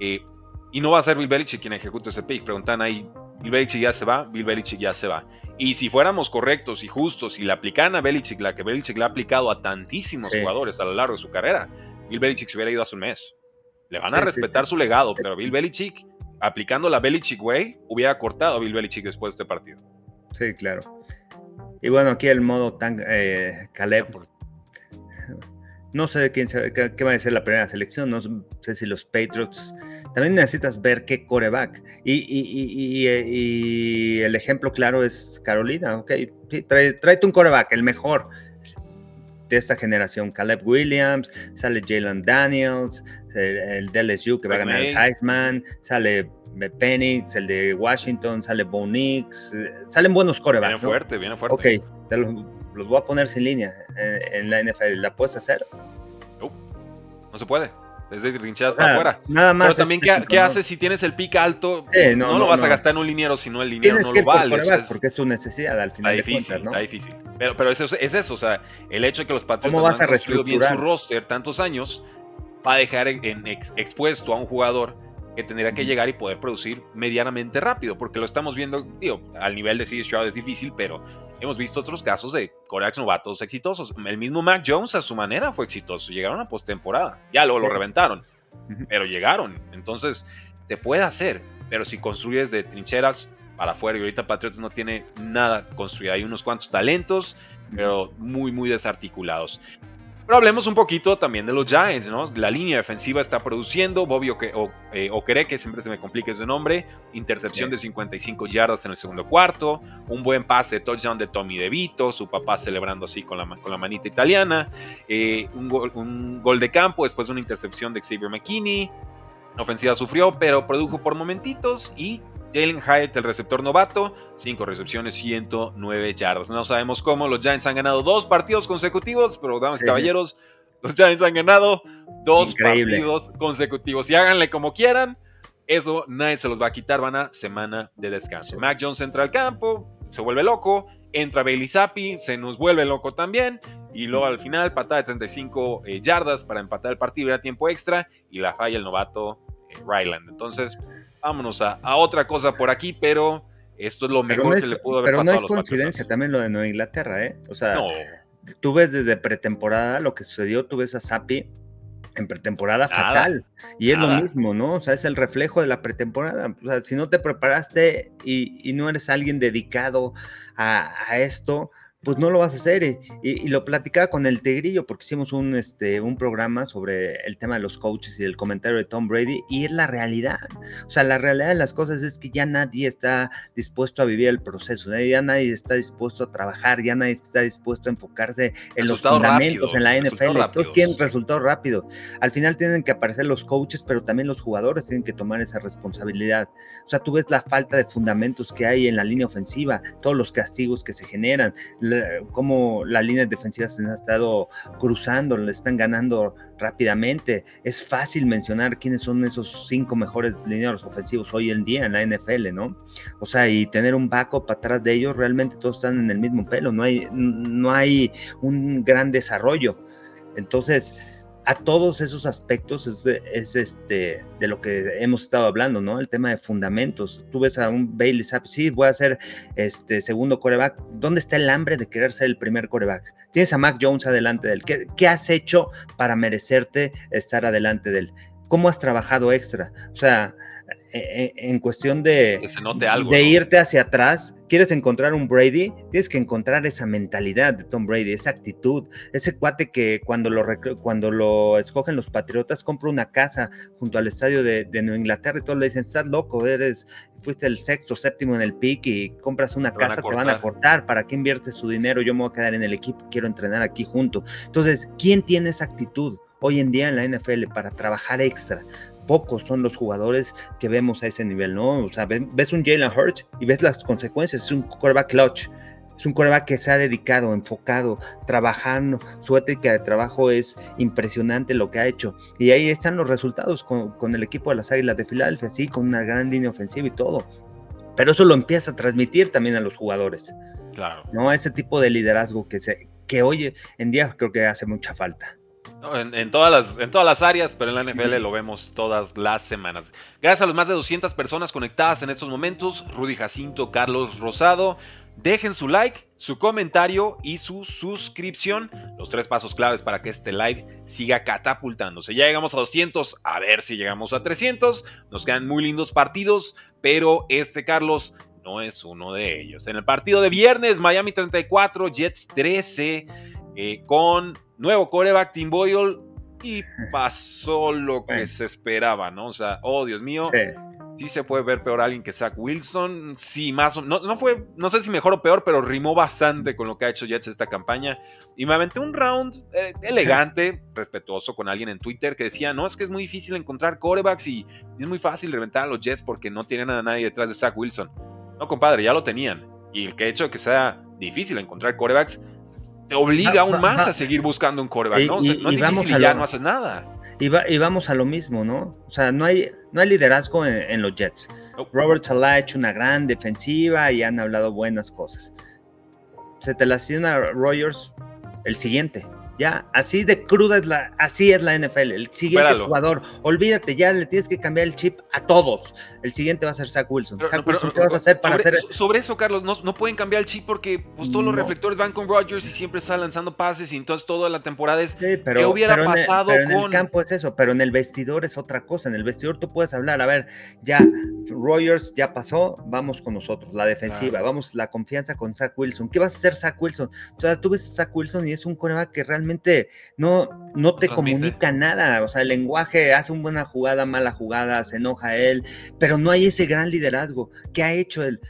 Eh, y no va a ser Bill Belichick quien ejecute ese pick. Preguntan ahí, Bill Belichick ya se va, Bill Belichick ya se va. Y si fuéramos correctos y justos y la aplican a Belichick, la que Belichick le ha aplicado a tantísimos jugadores a lo largo de su carrera, Bill Belichick se hubiera ido hace un mes. Le van a respetar su legado, pero Bill Belichick, aplicando la Belichick Way, hubiera cortado a Bill Belichick después de este partido. Sí, claro. Y bueno, aquí el modo tan eh, Caleb. No sé quién qué, va a ser la primera selección. No sé si los Patriots. También necesitas ver qué coreback. Y, el ejemplo claro es Carolina. Ok, sí, tráete un coreback, el mejor de esta generación. Caleb Williams, sale Jalen Daniels, el, el LSU que va a ganar el Heisman, sale Penix, el de Washington, sale Bo Nix, salen buenos corebacks. Viene fuerte, viene fuerte. Ok, te los, voy a poner sin línea en, la NFL. ¿La puedes hacer? No, no se puede. Es de trinchadas para afuera. Nada más. Pero también, ¿qué, haces si tienes el pick alto? no, lo vas a gastar en un liniero, sino el liniero no lo vale. porque es tu necesidad al final. Está difícil, está difícil. Pero, pero es, es, eso, o sea, el hecho de que los Patriotas han construido bien su roster tantos años va a dejar en, expuesto a un jugador que tendría que llegar y poder producir medianamente rápido, porque lo estamos viendo, digo, al nivel de CJ Stroud es difícil, pero hemos visto otros casos de corebacks novatos exitosos. El mismo Mac Jones a su manera fue exitoso, llegaron a postemporada, ya luego lo reventaron, pero llegaron. Entonces, se puede hacer, pero si construyes de trincheras para afuera, y ahorita Patriots no tiene nada construido, hay unos cuantos talentos, pero muy, muy desarticulados. Pero hablemos un poquito también de los Giants, ¿no? La línea defensiva está produciendo, Bobby eh, Okere, que siempre se me complica ese nombre, intercepción de 55 yardas en el segundo cuarto, un buen pase de touchdown de Tommy DeVito, su papá celebrando así con la, con la manita italiana, eh, un, gol, un gol de campo después de una intercepción de Xavier McKinney, la ofensiva sufrió, pero produjo por momentitos y Jalen Hyatt, el receptor novato, 5 recepciones, 109 yardas. No sabemos cómo, los Giants han ganado dos partidos consecutivos, pero damas y caballeros, Los Giants han ganado dos partidos consecutivos. Y háganle como quieran. Eso nadie se los va a quitar. Van a semana de descanso. Mac Jones entra al campo, se vuelve loco. Entra Bailey Zappi, se nos vuelve loco también. Y luego al final, patada de 35 eh, yardas para empatar el partido, era tiempo extra. Y la falla el novato eh, Ryland. Entonces, vámonos a, otra cosa por aquí, pero esto es lo mejor que le pudo haber pasado. Pero no es coincidencia también lo de Nueva Inglaterra, ¿eh? O sea, tú ves desde pretemporada lo que sucedió, tú ves a Zappi en pretemporada fatal. Y es lo mismo, ¿no? O sea, es el reflejo de la pretemporada. O sea, si no te preparaste y, no eres alguien dedicado a, a esto, pues no lo vas a hacer. Y, lo platicaba con el Tegrillo porque hicimos un, este, un programa sobre el tema de los coaches y el comentario de Tom Brady y es la realidad. O sea, la realidad de las cosas es que ya nadie está dispuesto a vivir el proceso, ya nadie está dispuesto a trabajar, ya nadie está dispuesto a enfocarse en los fundamentos, en la NFL. Todos quieren resultados rápidos. Al final tienen que aparecer los coaches, pero también los jugadores tienen que tomar esa responsabilidad. O sea, tú ves la falta de fundamentos que hay en la línea ofensiva, todos los castigos que se generan, cómo las líneas defensivas se han estado cruzando, le están ganando rápidamente. Es fácil mencionar quiénes son esos cinco mejores lineros ofensivos hoy en día en la NFL, ¿no? O sea, y tener un backup atrás de ellos, realmente todos están en el mismo pelo, no hay, no hay un gran desarrollo. Entonces, a todos esos aspectos es, este, de lo que hemos estado hablando, ¿no? El tema de fundamentos. Tú ves a un Bailey Zapp, sí, voy a ser este segundo coreback. ¿Dónde está el hambre de querer ser el primer coreback? Tienes a Mac Jones adelante de él. ¿Qué, qué has hecho para merecerte estar adelante de él? ¿Cómo has trabajado extra? O sea, en cuestión de, de irte hacia atrás, quieres encontrar un Brady, tienes que encontrar esa mentalidad de Tom Brady, esa actitud, ese cuate que cuando lo, cuando lo escogen los Patriotas compra una casa junto al estadio de, de Nueva Inglaterra y todos le dicen, estás loco, eres, fuiste el sexto, séptimo en el pick y compras una casa, te van a cortar, ¿para qué inviertes tu dinero? Yo me voy a quedar en el equipo, quiero entrenar aquí junto. Entonces, ¿quién tiene esa actitud? hoy en día en la NFL para trabajar extra, pocos son los jugadores que vemos a ese nivel, ¿no? O sea, ves un Jalen Hurts y ves las consecuencias, es un quarterback clutch. Es un quarterback que se ha dedicado, enfocado, trabajando. Su ética de trabajo es impresionante lo que ha hecho. Y ahí están los resultados con, el equipo de las Águilas de Filadelfia, sí, con una gran línea ofensiva y todo. Pero eso lo empieza a transmitir también a los jugadores. Claro. ¿No? Ese tipo de liderazgo que, se, que hoy en día creo que hace mucha falta en, todas las, en todas las áreas, pero en la NFL lo vemos todas las semanas. Gracias a los más de 200 personas conectadas en estos momentos, Rudy Jacinto, Carlos Rosado. Dejen su like, su comentario y su suscripción. Los tres pasos claves para que este live siga catapultándose. Ya llegamos a 200, a ver si llegamos a 300. Nos quedan muy lindos partidos, pero este Carlos no es uno de ellos. En el partido de viernes, Miami 34, Jets 13, eh, con nuevo coreback Tim Boyle y pasó lo que se esperaba, ¿no? O sea, oh Dios mío, sí. se puede ver peor a alguien que Zach Wilson, sí, más o no, no fue, no sé si mejor o peor, pero rimó bastante con lo que ha hecho Jets esta campaña y me aventé un round eh, elegante, respetuoso con alguien en Twitter que decía, no, es que es muy difícil encontrar corebacks y, es muy fácil reventar a los Jets porque no tienen a nadie detrás de Zach Wilson. No, compadre, ya lo tenían. Y el que ha hecho que sea difícil encontrar corebacks obliga aún más a seguir buscando un coreback, ¿no? no es vamos y ya no haces nada. Y, vamos a lo mismo, ¿no? O sea, no hay, no hay liderazgo en, los Jets. Robert Salah ha hecho una gran defensiva y han hablado buenas cosas. Se te la a Rogers el siguiente. Ya, así de cruda es la, así es la NFL. El siguiente jugador, olvídate, ya le tienes que cambiar el chip a todos. El siguiente va a ser Zach Wilson. Zach Wilson, ¿qué vas a hacer para sobre, hacer? Sobre eso, Carlos, no, no, pueden cambiar el chip porque pues, todos los reflectores van con Rodgers y siempre está lanzando pases y entonces toda la temporada es sí, pero, ¿qué hubiera pasado pero en el campo es eso, pero en el vestidor es otra cosa. En el vestidor tú puedes hablar, a ver, ya Rodgers ya pasó, vamos con nosotros, la defensiva, vamos, la confianza con Zach Wilson. ¿Qué vas a hacer Zach Wilson? O sea, tú ves a Zach Wilson y es un coreback que realmente no, no te comunica nada. O sea, el lenguaje hace una buena jugada, mala jugada, se enoja él, pero no hay ese gran liderazgo. que ha hecho él?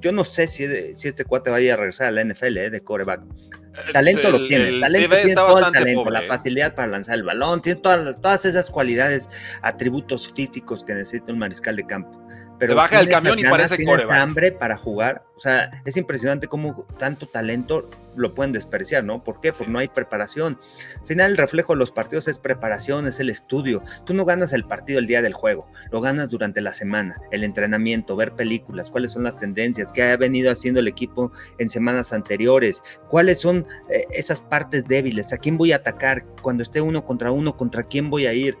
Yo no sé si, si este cuate vaya a regresar a la NFL eh, de coreback. Eh, talento lo tiene, talento tiene todo el talento, la facilidad para lanzar el balón, tiene todas, todas esas cualidades, atributos físicos que necesita un mariscal de campo pero baja del camión y parece coreback. hambre para jugar. O sea, es impresionante cómo tanto talento lo pueden despreciar, ¿no? ¿Por qué? Porque no hay preparación. Al final, el reflejo de los partidos es preparación, es el estudio. Tú no ganas el partido el día del juego, lo ganas durante la semana, el entrenamiento, ver películas, cuáles son las tendencias, qué ha venido haciendo el equipo en semanas anteriores, cuáles son eh, esas partes débiles, a quién voy a atacar cuando esté uno contra uno, contra quién voy a ir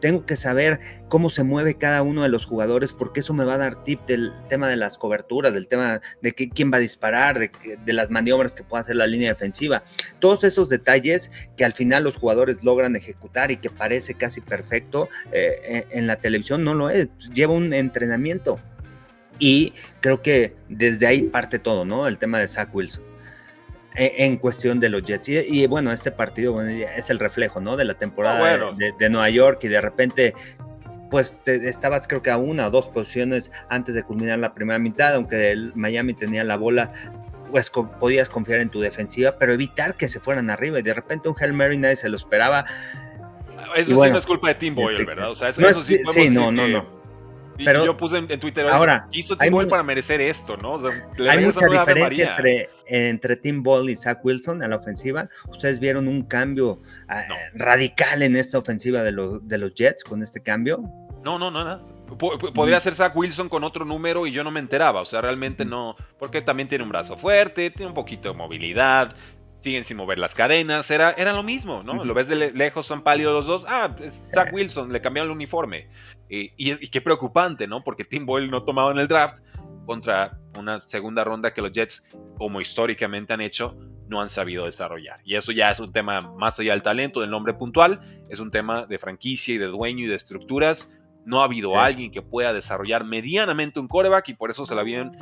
tengo que saber cómo se mueve cada uno de los jugadores, porque eso me va a dar tip del tema de las coberturas, del tema de quién va a disparar, de, las maniobras que pueda hacer la línea defensiva. Todos esos detalles que al final los jugadores logran ejecutar y que parece casi perfecto eh, en la televisión no lo es, lleva un entrenamiento. Y creo que desde ahí parte todo, ¿no? El tema de Zach Wilson. E, en cuestión de los Jets. Y, bueno, este partido es el reflejo, ¿no? De la temporada ah, de, Nueva York y de repente, pues estabas creo que a una o dos posiciones antes de culminar la primera mitad, aunque el Miami tenía la bola, pues podías confiar en tu defensiva, pero evitar que se fueran arriba y de repente un Hail Mary nadie se lo esperaba. Eso sí no es culpa de Tim Boyle, ¿verdad? O sea, eso, sí, sí no, no, no. Pero yo puse en, Twitter, ahora, hizo Tim Boyle para merecer esto, ¿no? hay mucha diferencia entre, entre Tim Ball y Zach Wilson a la ofensiva. Ustedes vieron un cambio ah, radical en esta ofensiva de, los de los Jets con este cambio. No, no, no, no. Podría ser Zach Wilson con otro número y yo no me enteraba. O sea, realmente no. Porque también tiene un brazo fuerte, tiene un poquito de movilidad, siguen sin mover las cadenas, era, era lo mismo, ¿no? Lo ves de lejos, son pálidos los dos. Ah, es Zach Wilson, le cambiaron el uniforme. y, y, qué preocupante, ¿no? Porque Tim Boyle no tomado en el draft contra una segunda ronda que los Jets, como históricamente han hecho, no han sabido desarrollar. Y eso ya es un tema más allá del talento, del nombre puntual, es un tema de franquicia y de dueño y de estructuras. No ha habido alguien que pueda desarrollar medianamente un coreback y por eso se la vienen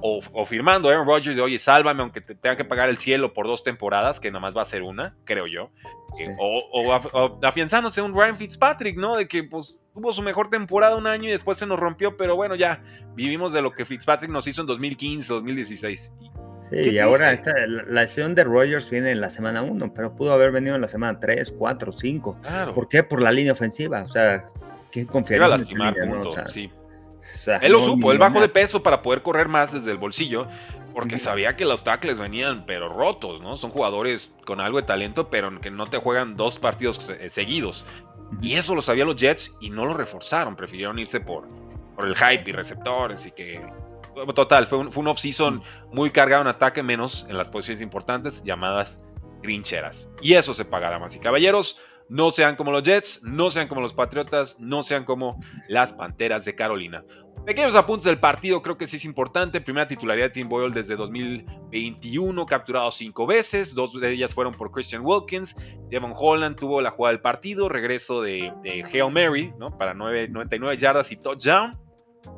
o, firmando Aaron Rodgers de, oye, sálvame aunque te tenga que pagar el cielo por dos temporadas, que nada más va a ser una, creo yo. Eh, o, afianzándose un Ryan Fitzpatrick, ¿no? De que pues tuvo su mejor temporada un año y después se nos rompió, pero bueno, ya vivimos de lo que Fitzpatrick nos hizo en 2015, 2016. Sí, y ahora esta, la lesión de Rodgers viene en la semana 1, pero pudo haber venido en la semana 3, 4, 5. ¿Por qué? Por la línea ofensiva. O sea, ¿quién confiaría en lastimar, punto, sí él lo supo, él bajó de peso para poder correr más desde el bolsillo, porque sabía que los tackles venían pero rotos, ¿no? Son jugadores con algo de talento, pero que no te juegan dos partidos eh, seguidos. Y eso lo sabían los Jets y no lo reforzaron, prefirieron irse por, por el hype y receptores y que... Total, fue un, fue un off-season muy cargado en ataque, menos en las posiciones importantes llamadas grincheras. Y eso se pagará más. Y caballeros, no sean como los Jets, no sean como los Patriotas, no sean como las Panteras de Carolina. Pequeños apuntes del partido, creo que sí es importante. Primera titularidad de Tim Boyle desde 2021, capturado cinco veces, dos de ellas fueron por Christian Wilkins. Devon Holland tuvo la jugada del partido, regreso de, de Hail Mary, ¿no? Para 99 yardas y touchdown.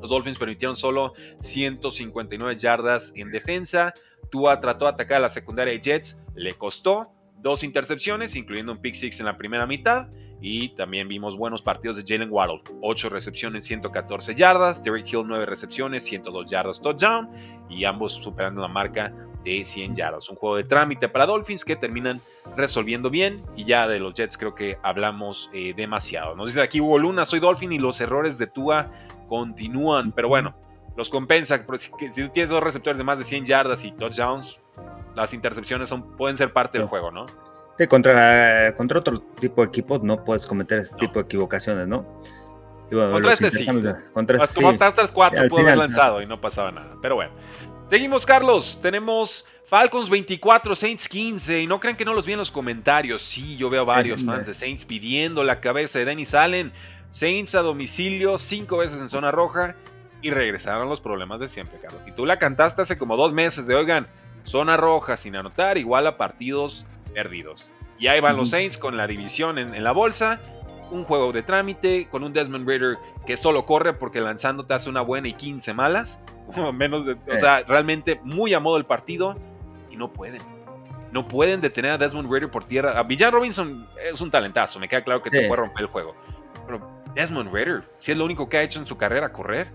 Los Dolphins permitieron solo 159 yardas en defensa. Tua trató de atacar a la secundaria de Jets, le costó dos intercepciones, incluyendo un pick six en la primera mitad. Y también vimos buenos partidos de Jalen Waddle. 8 recepciones, 114 yardas. Derrick Hill, 9 recepciones, 102 yardas touchdown. Y ambos superando la marca de 100 yardas. Un juego de trámite para Dolphins que terminan resolviendo bien. Y ya de los Jets creo que hablamos eh, demasiado. Nos dice aquí Hugo Luna, soy Dolphin y los errores de Tua continúan. Pero bueno, los compensa. Si tienes dos receptores de más de 100 yardas y touchdowns, las intercepciones son, pueden ser parte del juego, ¿no? Sí, contra, contra otro tipo de equipos no puedes cometer ese tipo de equivocaciones, ¿no? contra este sí. Contra este sí. Hasta 3-4 pudo haber lanzado y no pasaba nada. Pero bueno. Seguimos, Carlos. Tenemos Falcons 24, Saints 15. Y no crean que no los vi en los comentarios. Sí, yo veo varios fans de Saints pidiendo la cabeza de Dennis Allen. Saints a domicilio, cinco veces en zona roja. Y regresaron los problemas de siempre, Carlos. Y tú la cantaste hace como dos meses de, oigan, Zona roja sin anotar igual a partidos perdidos. Y ahí van los Saints con la división en, la bolsa. Un juego de trámite con un Desmond Raider que solo corre porque lanzando te hace una buena y 15 malas. Menos O sea, realmente muy a modo el partido y no pueden. No pueden detener a Desmond Raider por tierra. A Villan Robinson es un talentazo, me queda claro que te puede romper el juego. Pero Desmond Raider, si es lo único que ha hecho en su carrera, correr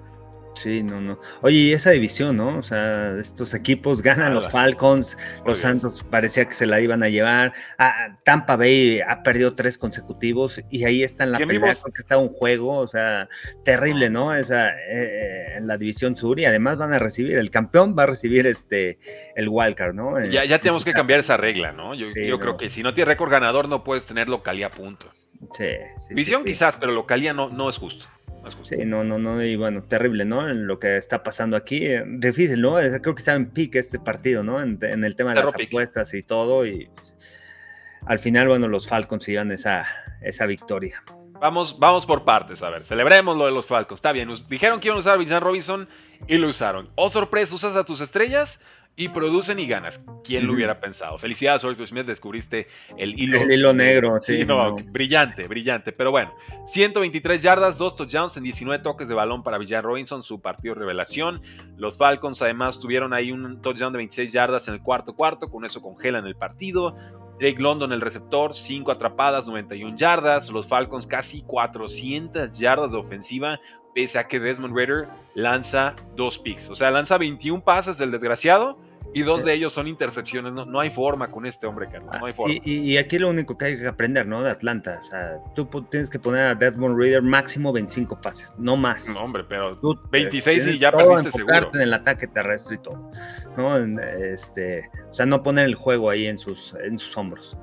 Sí, no, no. Oye, y esa división, ¿no? O sea, estos equipos ganan los Falcons, los Santos parecía que se la iban a llevar. Ah, Tampa Bay ha perdido tres consecutivos y ahí está en la pelea que está un juego, o sea, terrible, ¿no? Esa eh, en la división sur y además van a recibir, el campeón va a recibir este el wildcard, ¿no? Ya, ya tenemos que cambiar esa regla, ¿no? Yo, creo que si no tienes récord ganador no puedes tener localía punto. Sí, sí. Visión quizás, pero localía no, no es justo. Sí, no, no, no, y bueno, terrible, ¿no? En lo que está pasando aquí, eh, difícil, ¿no? Creo que está en pique este partido, ¿no? En, el tema de las apuestas y todo, y al final, bueno, los Falcons se esa, esa victoria. Vamos, vamos por partes, a ver, celebremos lo de los Falcons, está bien, dijeron que iban a usar a Villan Robinson y lo usaron. Oh, sorpresa, usas a tus estrellas, y producen y ganas. ¿Quién lo hubiera pensado? Felicidades, Arthur Smith, descubriste el hilo. El hilo negro, sí. Brillante, brillante. Pero bueno, 123 yardas, 2 touchdowns en 19 toques de balón para Villar Robinson, su partido revelación. Los Falcons además tuvieron ahí un touchdown de 26 yardas en el cuarto cuarto, con eso congelan el partido. Drake London, el receptor, 5 atrapadas, 91 yardas. Los Falcons casi 400 yardas de ofensiva, pese a que Desmond Ritter lanza dos picks. O sea, lanza 21 pases del desgraciado y dos de ellos son intercepciones. No, no hay forma con este hombre, Carlos. No hay forma. Y, aquí lo único que hay que aprender, ¿no? De Atlanta. O sea, tú tienes que poner a Desmond Reader máximo 25 pases, no más. No, hombre, pero tú, 26 y ya perdiste seguro. en el ataque terrestre y todo. ¿no? Este, o sea, no poner el juego ahí en sus, en sus hombros.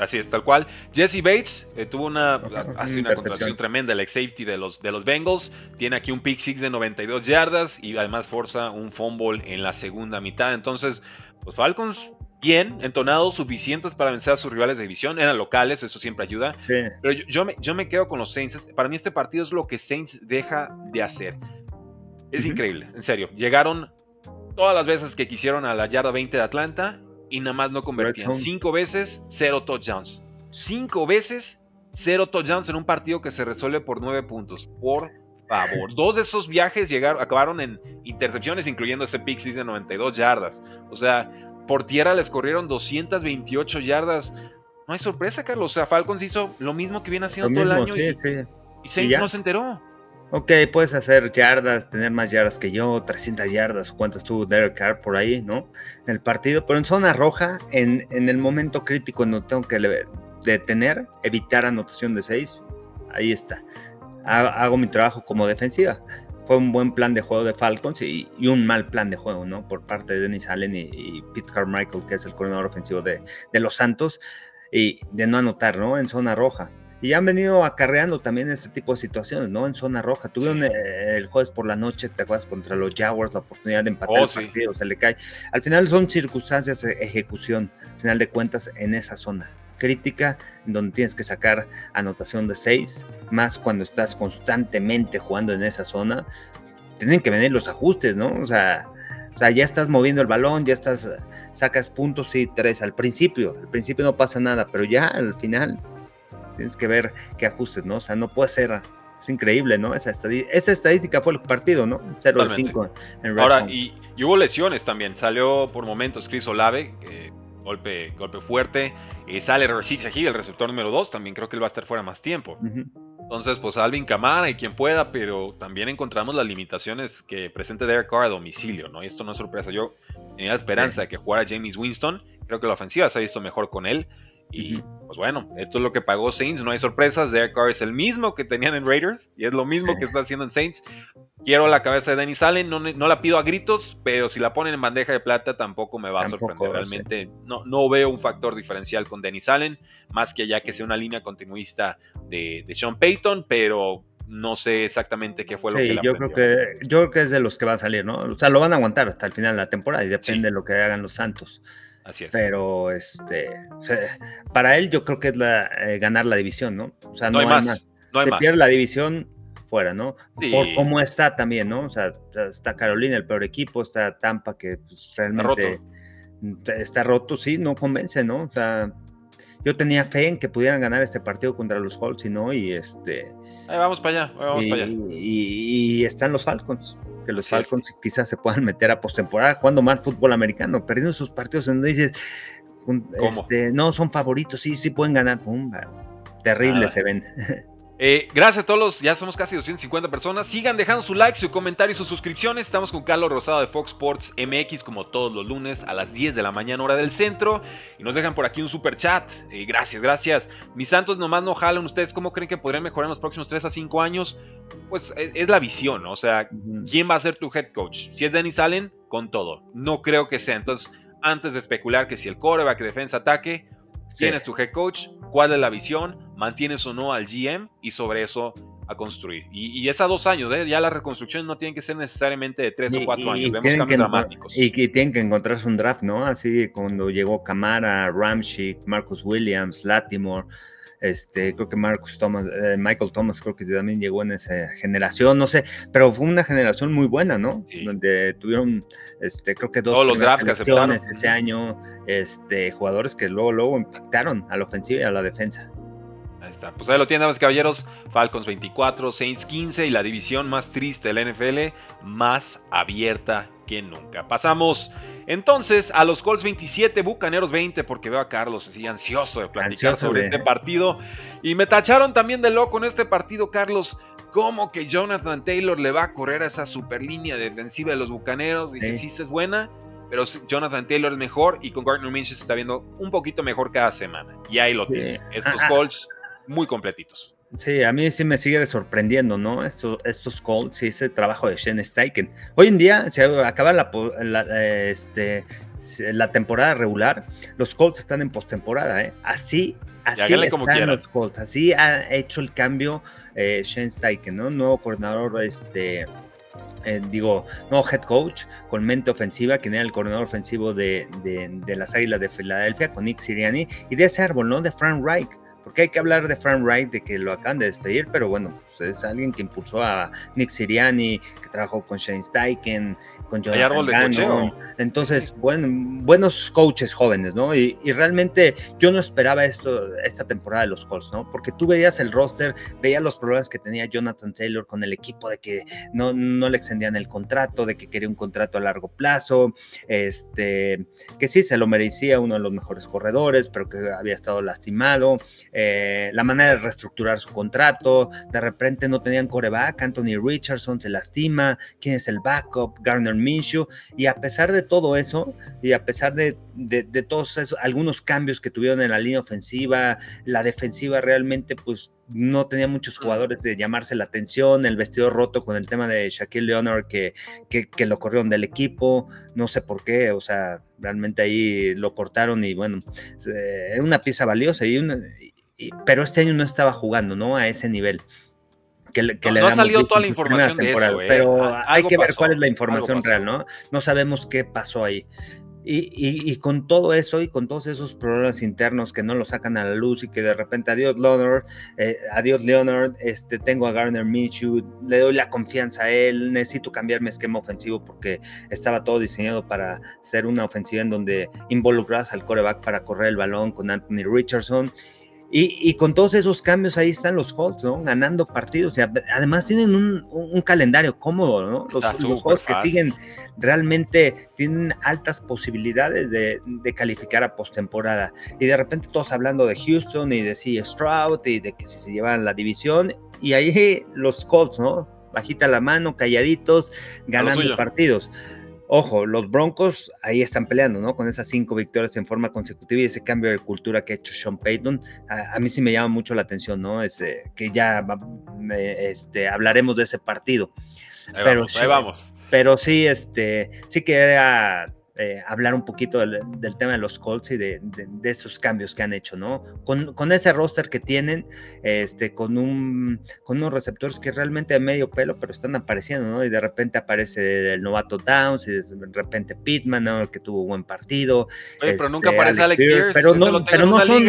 Así es, tal cual. Jesse Bates eh, tuvo una, hace una contratación tremenda, el ex safety de los, de los Bengals. Tiene aquí un pick six de 92 yardas y además forza un fumble en la segunda mitad. Entonces, los Falcons, bien, entonados, suficientes para vencer a sus rivales de división. Eran locales, eso siempre ayuda. Pero yo, me, yo me quedo con los Saints. Para mí, este partido es lo que Saints deja de hacer. Es increíble, en serio. Llegaron todas las veces que quisieron a la yarda 20 de Atlanta y nada más no convertían. Cinco veces, cero touchdowns. Cinco veces, cero touchdowns en un partido que se resuelve por nueve puntos. Por favor. Dos de esos viajes llegaron, acabaron en intercepciones, incluyendo ese pick de 92 yardas. O sea, por tierra les corrieron 228 yardas. No hay sorpresa, Carlos. O sea, Falcons hizo lo mismo que viene haciendo todo el año y, y Saints no se enteró. Ok, puedes hacer yardas, tener más yardas que yo, 300 yardas, cuántas tuvo Derek Carr por ahí, ¿no? En el partido, pero en zona roja, en, en el momento crítico no tengo que detener, evitar anotación de 6, ahí está. Hago mi trabajo como defensiva. Fue un buen plan de juego de Falcons y, un mal plan de juego, ¿no? Por parte de Dennis Allen y, Pete Carmichael, que es el coordinador ofensivo de, de los Santos, y de no anotar, ¿no? En zona roja y han venido acarreando también este tipo de situaciones, ¿no? En zona roja. Tuvieron eh, el jueves por la noche, te acuerdas, contra los Jaguars, la oportunidad de empatar oh, el partido, se le cae. Al final son circunstancias de ejecución, al final de cuentas, en esa zona crítica, donde tienes que sacar anotación de 6, más cuando estás constantemente jugando en esa zona. Tienen que venir los ajustes, ¿no? O sea, o sea, ya estás moviendo el balón, ya estás, sacas puntos y tres al principio. Al principio no pasa nada, pero ya al final tienes que ver qué ajustes, ¿no? O sea, no puede ser. Es increíble, ¿no? Esa, esa estadística fue el partido, ¿no? 0-5 en Ahora, y, hubo lesiones también. Salió por momentos Chris Olave, golpe, golpe fuerte. Y sale Rashid Shahid, el receptor número 2. También creo que él va a estar fuera más tiempo. Entonces, pues Alvin Camara y quien pueda, pero también encontramos las limitaciones que presenta Derek Carr a domicilio, ¿no? Y esto no es sorpresa. Yo tenía la esperanza de que jugara James Winston. Creo que la ofensiva se ha visto mejor con él. Y pues bueno, esto es lo que pagó Saints, no hay sorpresas. Derek Carr es el mismo que tenían en Raiders y es lo mismo que está haciendo en Saints. Quiero la cabeza de Dennis Allen, no, no, la pido a gritos, pero si la ponen en bandeja de plata tampoco me va a sorprender. Realmente no, no veo un factor diferencial con Dennis Allen, más que ya que sea una línea continuista de, de Sean Payton, pero no sé exactamente qué fue lo que le yo creo que yo creo que es de los que va a salir, ¿no? O sea, lo van a aguantar hasta el final de la temporada y depende de lo que hagan los Santos. Pero este, para él yo creo que es la, eh, ganar la división, ¿no? O sea, no, hay, más. No hay Se pierde la división fuera, ¿no? Por cómo está también, ¿no? O sea, está Carolina, el peor equipo, está Tampa, que pues, realmente está roto. sí, no convence, ¿no? O sea, yo tenía fe en que pudieran ganar este partido contra los Colts y no, y este. Ahí vamos para allá, vamos para allá. y, están los Falcons que los Falcons quizás se puedan meter a postemporada jugando mal fútbol americano, perdiendo sus partidos en donde dices, este, no son favoritos, sí, sí pueden ganar, terrible se ven. Eh, gracias a todos, ya somos casi 250 personas. Sigan dejando su like, su comentario y sus suscripciones. Estamos con Carlos Rosado de Fox Sports MX como todos los lunes a las 10 de la mañana hora del centro. Y nos dejan por aquí un super chat. Eh, gracias, gracias. Mis santos nomás no jalan. ¿Ustedes cómo creen que podrían mejorar en los próximos 3 a 5 años? Pues es, la visión, O sea, ¿quién va a ser tu head coach? Si es Dennis Allen, con todo. No creo que sea. Entonces, antes de especular que si el coreback, defensa, ataque, ¿quién es tu head coach? ¿Cuál es la visión? ¿Mantienes o no al GM? Y sobre eso a construir. Y, es a dos años, ¿eh? ya las reconstrucciones no tienen que ser necesariamente de tres o cuatro años, vemos cambios dramáticos. Y que tienen que encontrarse un draft, ¿no? Así cuando llegó Camara, Ramsey, Marcus Williams, Latimore, este, creo que Marcus Thomas, eh, Michael Thomas, creo que también llegó en esa generación, no sé, pero fue una generación muy buena, ¿no? Donde tuvieron, este, creo que dos Todos los drafts que ese año, este, jugadores que luego, luego impactaron a la ofensiva y a la defensa. Ahí está. Pues ahí lo tienen, caballeros. Falcons 24, Saints 15 y la división más triste de la NFL, más abierta que nunca. Pasamos entonces, a los Colts 27, Bucaneros 20, porque veo a Carlos así ansioso de platicar sobre este partido. Y me tacharon también de loco en este partido, Carlos. ¿Cómo que Jonathan Taylor le va a correr a esa super línea defensiva de los Bucaneros? Dije, sí, sí es buena, pero Jonathan Taylor es mejor y con Gardner Minshew se está viendo un poquito mejor cada semana. Y ahí lo tiene. Estos Colts muy completitos. Sí, a mí sí me sigue sorprendiendo, ¿no? Estos, estos Colts y ese trabajo de Shane Steichen. Hoy en día se acaba la, este, la temporada regular, los Colts están en postemporada, ¿eh? Así, así están los Colts, así ha hecho el cambio eh, Shane Steichen, ¿no? Nuevo coordinador, este, eh, digo, nuevo head coach con mente ofensiva, quien era el coordinador ofensivo de, de, las Águilas de Filadelfia, con Nick Siriani, y de ese árbol, ¿no? De Frank Reich porque hay que hablar de Frank Wright, de que lo acaban de despedir, pero bueno, pues es alguien que impulsó a Nick Siriani, que trabajó con Shane Steichen, con Jonathan Gannon. Entonces, bueno, buenos coaches jóvenes, ¿no? Y, realmente yo no esperaba esto esta temporada de los Colts, ¿no? Porque tú veías el roster, veías los problemas que tenía Jonathan Taylor con el equipo, de que no, no le extendían el contrato, de que quería un contrato a largo plazo, este, que sí se lo merecía uno de los mejores corredores, pero que había estado lastimado, eh, la manera de reestructurar su contrato, de repente no tenían coreback, Anthony Richardson se lastima, quién es el backup, Garner Minshew, y a pesar de todo eso, y a pesar de, todos esos, algunos cambios que tuvieron en la línea ofensiva, la defensiva realmente pues no tenía muchos jugadores de llamarse la atención, el vestido roto con el tema de Shaquille Leonard que, que, lo corrieron del equipo, no sé por qué, o sea, realmente ahí lo cortaron y bueno, era una pieza valiosa, y, pero este año no estaba jugando, ¿no? A ese nivel no, ha salido toda la información de eso, ¿eh? pero hay que ver cuál es la información real, ¿no? No sabemos qué pasó ahí. Y, con todo eso y con todos esos problemas internos que no lo sacan a la luz y que de repente adiós Leonard, eh, adiós Leonard, este, tengo a Garner Minshew, le doy la confianza a él, necesito cambiar mi esquema ofensivo porque estaba todo diseñado para ser una ofensiva en donde involucras al coreback para correr el balón con Anthony Richardson y, con todos esos cambios ahí están los Colts, ¿no? Ganando partidos. Y además tienen un, calendario cómodo, ¿no? Los, los que siguen realmente tienen altas posibilidades de, calificar a postemporada. Y de repente todos hablando de Houston y de C. Stroud y de que si se llevan la división. Y ahí los Colts, ¿no? Bajita la mano, calladitos, ganando partidos. Ojo, los Broncos ahí están peleando, ¿no? Con esas cinco victorias en forma consecutiva y ese cambio de cultura que ha hecho Sean Payton, a, mí sí me llama mucho la atención, ¿no? Que ya este, hablaremos de ese partido. Ahí pero, vamos, ahí vamos. Pero sí, este, sí que era eh, hablar un poquito del, tema de los Colts y de, esos cambios que han hecho, ¿no? Con, con, ese roster que tienen, este, con, un, con unos receptores que realmente de medio pelo, pero están apareciendo, ¿no? Y de repente aparece el novato Downs y de repente Pittman, ¿no? Que tuvo un buen partido. pero nunca este, aparece Alec Pierce. pero no, pero no son.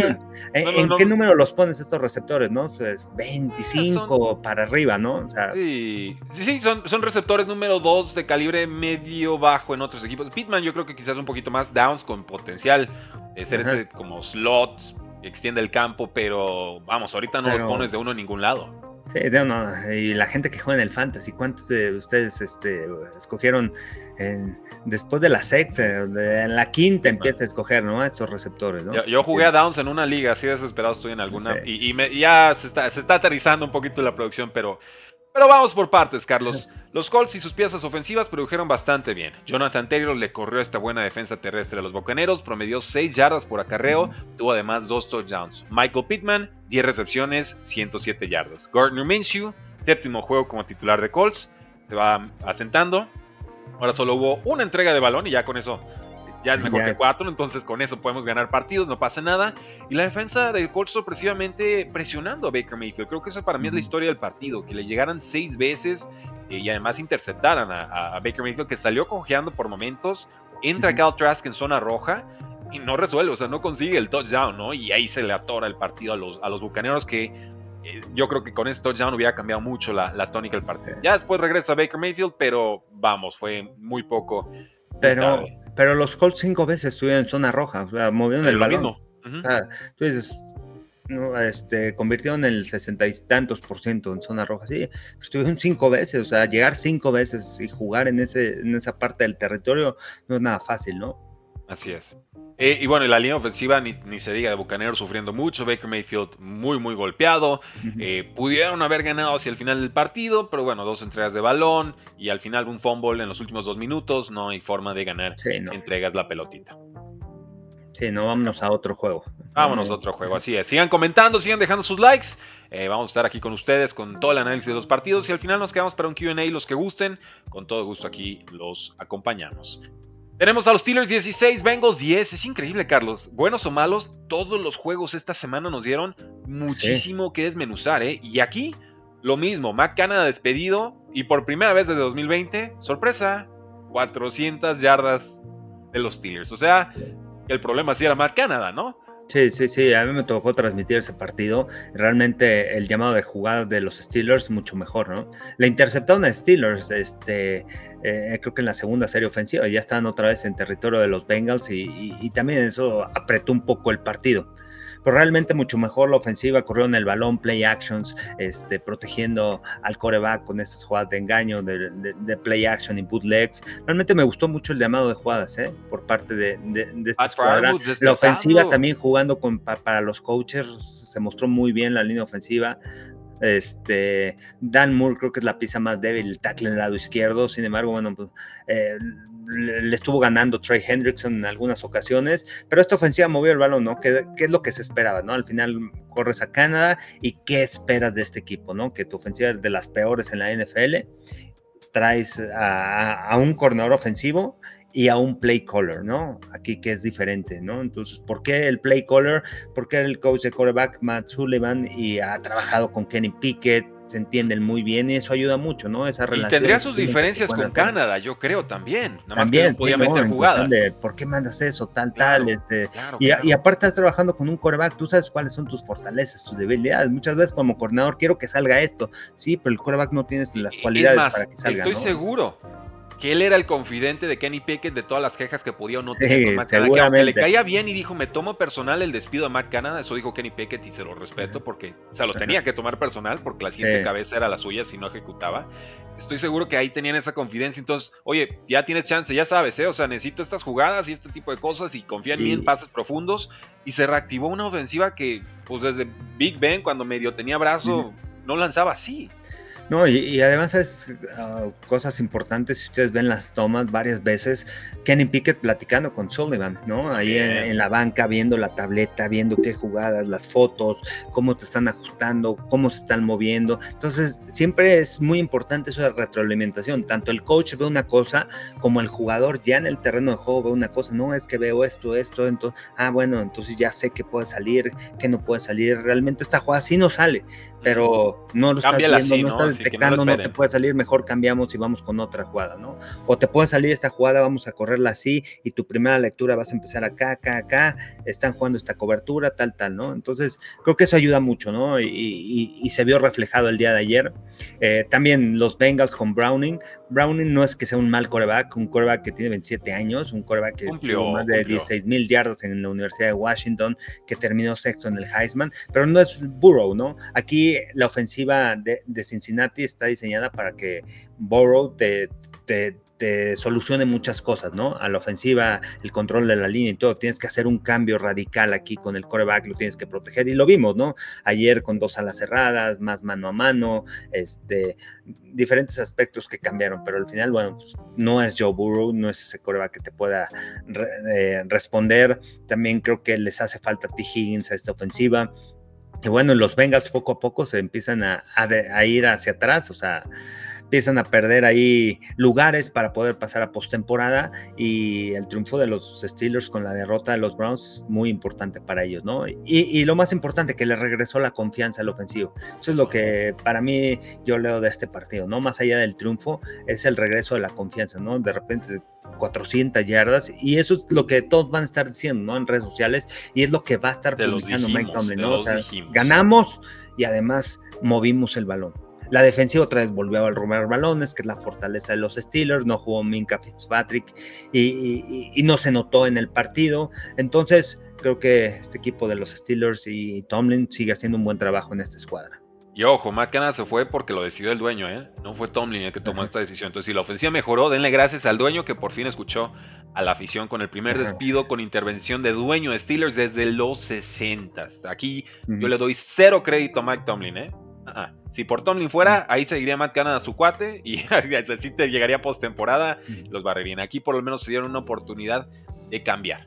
¿En, qué número los pones estos receptores, no? Pues 25 para arriba, ¿no? sí, sí, son, son receptores número 2 de calibre medio bajo en otros equipos. Pittman, yo creo que quizás un poquito más downs con potencial de ser ese como slot, extiende el campo, pero vamos, ahorita no los pones de uno en ningún lado. Sí, no, y la gente que juega en el Fantasy, ¿cuántos de ustedes este, escogieron después de la sexta, en la quinta empieza a escoger, ¿no? Estos receptores, ¿no? Yo, jugué a Downs en una liga, así desesperado estoy en alguna, y, ya se está, se está aterrizando un poquito la producción, pero pero vamos por partes, Carlos. Los Colts y sus piezas ofensivas produjeron bastante bien. Jonathan Taylor le corrió esta buena defensa terrestre a los Bocaneros, promedió 6 yardas por acarreo, tuvo además 2 touchdowns. Michael Pittman, 10 recepciones, 107 yardas. Gardner Minshew, séptimo juego como titular de Colts, se va asentando. Ahora solo hubo una entrega de balón y ya con eso ya es mejor que cuatro, entonces con eso podemos ganar partidos, no pasa nada. Y la defensa de Colts sorpresivamente presionando a Baker Mayfield. Creo que eso para mí es la historia del partido, que le llegaran seis veces y además interceptaran a, Baker Mayfield, que salió congeando por momentos. Entra Cal Trask en zona roja y no resuelve, o sea, no consigue el touchdown, ¿no? Y ahí se le atora el partido a los, a los bucaneros que eh, yo creo que con ese touchdown hubiera cambiado mucho la, la tónica del partido. Ya después regresa Baker Mayfield, pero vamos, fue muy poco. Pero, pero los Colts cinco veces estuvieron en zona roja, o sea, movieron el balón. entonces, no, este, convirtieron el sesenta y tantos por ciento en zona roja. Sí, estuvieron cinco veces, o sea, llegar cinco veces y jugar en, ese, en esa parte del territorio no es nada fácil, ¿no? Así es. Eh, y bueno, la línea ofensiva ni, se diga de Bucaneros sufriendo mucho, Baker Mayfield muy, muy golpeado. Eh, pudieron haber ganado hacia el final del partido, pero bueno, dos entregas de balón y al final un fumble en los últimos dos minutos. No hay forma de ganar si entregas la pelotita. Sí, no, vámonos a otro juego. Vámonos a otro juego, así es. Sigan comentando, sigan dejando sus likes. Eh, vamos a estar aquí con ustedes con todo el análisis de los partidos y al final nos quedamos para un QA los que gusten. Con todo gusto aquí los acompañamos. Tenemos a los Steelers 16, Bengals 10. Es increíble, Carlos. Buenos o malos, todos los juegos esta semana nos dieron muchísimo que desmenuzar, ¿eh? Y aquí, lo mismo. Matt Canada despedido y por primera vez desde 2020, sorpresa, 400 yardas de los Steelers. O sea, el problema sí era Matt Canada, ¿no? Sí, sí, sí, a mí me tocó transmitir ese partido. Realmente el llamado de jugada de los Steelers mucho mejor, ¿no? Le interceptaron a Steelers, este, eh, creo que en la segunda serie ofensiva, ya estaban otra vez en territorio de los Bengals y también eso apretó un poco el partido pero realmente mucho mejor la ofensiva, corrieron el balón, play actions, este, protegiendo al coreback con estas jugadas de engaño, de, play action y bootlegs. Realmente me gustó mucho el llamado de jugadas ¿eh? por parte de, de, esta escuadra. La ofensiva también jugando con, para, los coaches, se mostró muy bien la línea ofensiva. Este, Dan Moore creo que es la pieza más débil, el tackle en el lado izquierdo. Sin embargo, bueno, pues, eh, le estuvo ganando Trey Hendrickson en algunas ocasiones, pero esta ofensiva movió el balón, ¿no? ¿Qué, es lo que se esperaba, ¿no? Al final corres a Canadá y ¿qué esperas de este equipo, ¿no? Que tu ofensiva es de las peores en la NFL, traes a, un corredor ofensivo y a un play caller, ¿no? Aquí que es diferente, ¿no? Entonces, ¿por qué el play caller? Porque el coach de quarterback Matt Sullivan y ha trabajado con Kenny Pickett, se entienden muy bien y eso ayuda mucho, ¿no? Esa relación. Y tendría sus diferencias con Canadá, yo creo también. Nada más que no podía meter jugadas. ¿Por qué mandas eso? Tal, tal. Este, y, aparte estás trabajando con un coreback, tú sabes cuáles son tus fortalezas, tus debilidades. Muchas veces como coordinador quiero que salga esto. Sí, pero el coreback no tienes las cualidades para que salga. Estoy seguro que él era el confidente de Kenny Pickett de todas las quejas que podía o no tener con Matt Canada, que le caía bien y dijo, me tomo personal el despido de Matt Canada, eso dijo Kenny Pickett y se lo respeto porque se lo tenía que tomar personal porque la siguiente cabeza era la suya si no ejecutaba. Estoy seguro que ahí tenían esa confidencia, entonces, oye, ya tienes chance, ya sabes, ¿eh? o sea, necesito estas jugadas y este tipo de cosas y confía en mí en pases profundos y se reactivó una ofensiva que, pues desde Big Ben, cuando medio tenía brazo, no lanzaba así. No, y, además es ah, cosas importantes, si ustedes ven las tomas varias veces, Kenny Pickett platicando con Sullivan, ¿no? Ahí en, la banca viendo la tableta, viendo qué jugadas, las fotos, cómo te están ajustando, cómo se están moviendo. Entonces, siempre es muy importante eso de retroalimentación. Tanto el coach ve una cosa como el jugador ya en el terreno de juego ve una cosa. No es que veo esto, esto, entonces, ah, bueno, entonces ya sé que puede salir, que no puede salir. Realmente esta jugada sí no sale pero no lo estás viendo, no estás detectando, no, te puede salir, mejor cambiamos y vamos con otra jugada, ¿no? O te puede salir esta jugada, vamos a correrla así y tu primera lectura vas a empezar acá, acá, acá, están jugando esta cobertura, tal, tal, ¿no? Entonces, creo que eso ayuda mucho, ¿no? Y, se vio reflejado el día de ayer. Eh, también los Bengals con Browning, Browning no es que sea un mal coreback, un coreback que tiene 27 años, un coreback que tuvo más de 16 mil yardas en la Universidad de Washington, que terminó sexto en el Heisman, pero no es Burrow, ¿no? Aquí la ofensiva de, Cincinnati está diseñada para que Burrow te, te te solucione muchas cosas, ¿no? A la ofensiva, el control de la línea y todo. Tienes que hacer un cambio radical aquí con el coreback, lo tienes que proteger y lo vimos, ¿no? Ayer con dos alas cerradas, más mano a mano, este, diferentes aspectos que cambiaron, pero al final, bueno, pues, no es Joe Burrow, no es ese coreback que te pueda eh, responder. También creo que les hace falta T. Higgins a esta ofensiva. Y bueno, los Bengals poco a poco se empiezan a, a ir hacia atrás, o sea, empiezan a perder ahí lugares para poder pasar a postemporada y el triunfo de los Steelers con la derrota de los Browns muy importante para ellos, ¿no? Y, lo más importante, que le regresó la confianza al ofensivo. Eso es lo que para mí yo leo de este partido, ¿no? Más allá del triunfo, es el regreso de la confianza, ¿no? De repente 400 yardas y eso es lo que todos van a estar diciendo, ¿no? En redes sociales y es lo que va a estar publicando Mike Tomlin, ¿no? O sea, ganamos y además movimos el balón. La defensiva otra vez volvió a robar balones, que es la fortaleza de los Steelers. No jugó Minka Fitzpatrick y, no se notó en el partido. Entonces, creo que este equipo de los Steelers y Tomlin sigue haciendo un buen trabajo en esta escuadra. Y ojo, Matt se fue porque lo decidió el dueño, ¿eh? No fue Tomlin el que tomó esta decisión. Entonces, si la ofensiva mejoró, denle gracias al dueño que por fin escuchó a la afición con el primer despido con intervención de dueño de Steelers desde los 60. Aquí yo le doy cero crédito a Mike Tomlin, ¿eh? Si por Tomlin fuera, ahí seguiría Matt Canada a su cuate y así te llegaría postemporada, los barrerían. Aquí por lo menos se dieron una oportunidad de cambiar.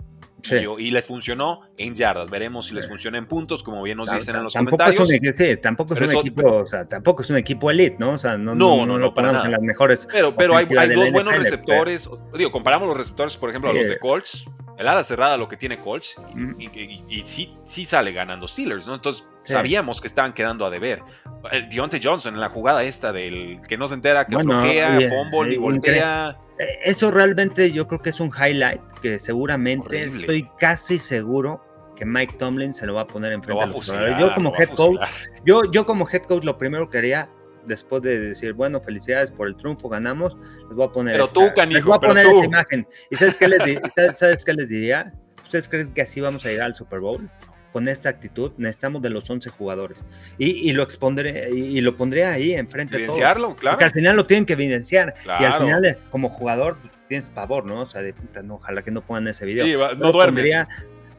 Y, les funcionó en yardas. Veremos si les funciona en puntos, como bien nos dicen en los comentarios. sí, tampoco es un equipo, o sea, tampoco es un equipo elite, ¿no? O sea, no, no, no, no, para nada. En las mejores. Pero, pero hay, hay dos buenos receptores. Digo, comparamos los receptores, por ejemplo, a los de Colts el ala cerrada lo que tiene Colts y, sí, sí sale ganando Steelers, ¿no? Entonces sabíamos que estaban quedando a deber. El Deontay Johnson en la jugada esta del que no se entera, que bueno, fumble y voltea. Eso realmente yo creo que es un highlight que seguramente estoy casi seguro que Mike Tomlin se lo va a poner enfrente a los Yo como head coach, yo, yo como head coach lo primero que haría después de decir, bueno, felicidades por el triunfo, ganamos, les voy a poner, pero tú, les voy a poner esta imagen. ¿Y sabes qué, les, ¿sabes qué les diría? ¿Ustedes creen que así vamos a llegar al Super Bowl? Con esta actitud, necesitamos de los 11 jugadores. Y, lo expondré, y, lo pondré ahí enfrente de claro. Porque al final lo tienen que evidenciar. Y al final, como jugador, pues, tienes pavor, ¿no? O sea, de puta, no, ojalá que no pongan ese video. Sí, no duermes.